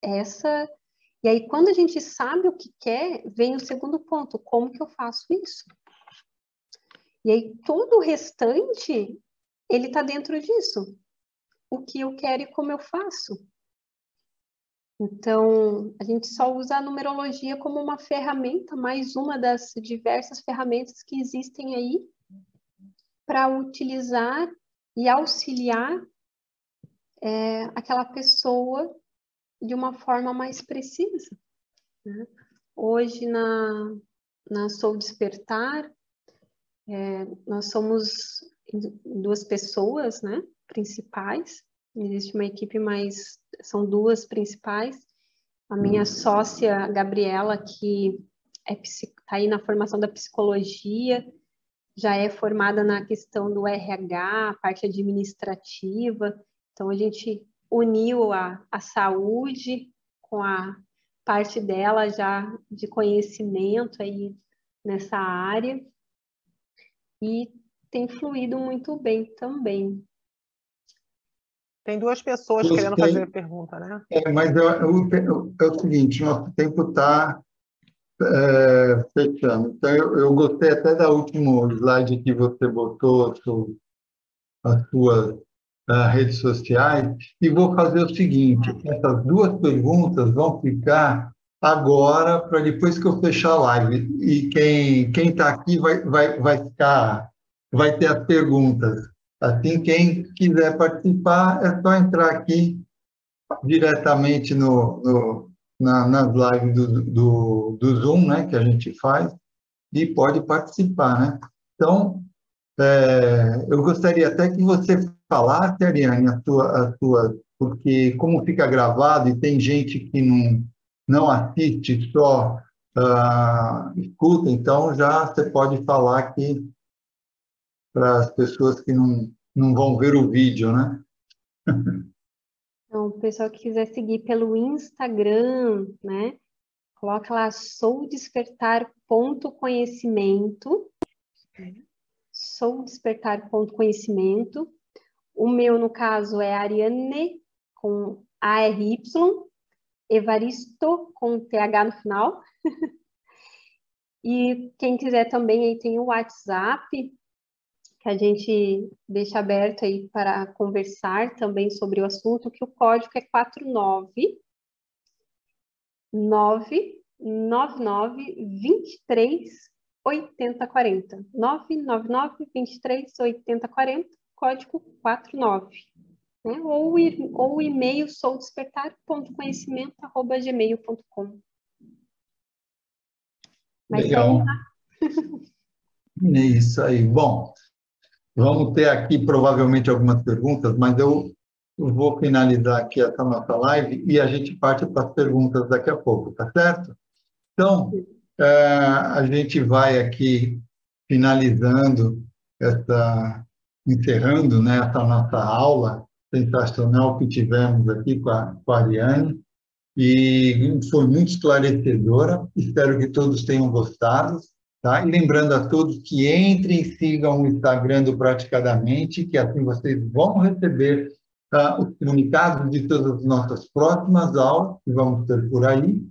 Essa e aí, quando a gente sabe o que quer, vem o segundo ponto: como que eu faço isso? E aí, todo o restante, ele está dentro disso. O que eu quero e como eu faço. Então, a gente só usa a numerologia como uma ferramenta, mais uma das diversas ferramentas que existem aí para utilizar e auxiliar é, aquela pessoa de uma forma mais precisa. Né? Hoje, na, na Sou Despertar, é, nós somos duas pessoas né, principais, existe uma equipe, mas são duas principais. A minha sócia, Gabriela, que está é, aí na formação da psicologia, já é formada na questão do RH, parte administrativa. Então, a gente uniu a, a saúde com a parte dela já de conhecimento aí nessa área e tem fluído muito bem também. Tem duas pessoas Você querendo tem... fazer pergunta, né? É, mas eu, eu, eu, é o seguinte, nosso tempo está é, fechando. Então, eu, eu, gostei até da último slide que você botou, as suas redes sociais, e vou fazer o seguinte, essas duas perguntas vão ficar agora para depois que eu fechar a live. E quem quem está aqui vai, vai, vai ficar, vai ter as perguntas. Assim, quem quiser participar, é só entrar aqui diretamente no, no na, nas lives do, do, do, Zoom, né, que a gente faz, e pode participar, né? Então, é, eu gostaria até que você falasse, Ariane, a tua, a tua, porque como fica gravado e tem gente que não, não assiste, só uh, escuta, então já você pode falar aqui para as pessoas que não, não vão ver o vídeo, né? Então, o pessoal que quiser seguir pelo Instagram, né? Coloca lá sou despertar O meu, no caso, é Ariane, com ARY, Evaristo, com TH no final. e quem quiser também, aí tem o WhatsApp, que a gente deixa aberto aí para conversar também sobre o assunto, que o código é 49 999 23 8040. 999 23 8040, código 49. Né? Ou, ou o e-mail soudespertar.conhecimento.gmail.com. Legal. É isso aí. Bom, Vamos ter aqui provavelmente algumas perguntas, mas eu vou finalizar aqui essa nossa live e a gente parte para as perguntas daqui a pouco, tá certo? Então, é, a gente vai aqui finalizando essa, encerrando né, essa nossa aula sensacional que tivemos aqui com a, com a Ariane, e foi muito esclarecedora. Espero que todos tenham gostado. Tá? E lembrando a todos que entrem e sigam o Instagram do Praticadamente, que assim vocês vão receber uh, os comunicados de todas as nossas próximas aulas que vamos ter por aí.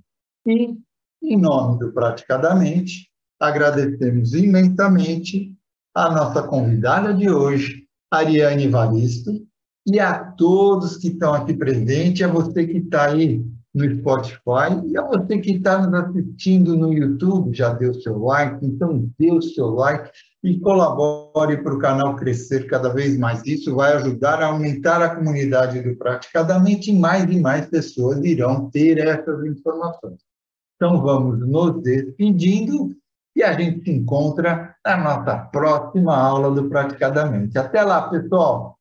E, em nome do Praticadamente, agradecemos imensamente a nossa convidada de hoje, Ariane Valisto, e a todos que estão aqui presentes, a você que está aí no Spotify e a você que está nos assistindo no YouTube, já deu seu like, então dê o seu like e colabore para o canal crescer cada vez mais. Isso vai ajudar a aumentar a comunidade do Praticadamente e mais e mais pessoas irão ter essas informações. Então vamos nos despedindo e a gente se encontra na nossa próxima aula do Praticadamente. Até lá, pessoal!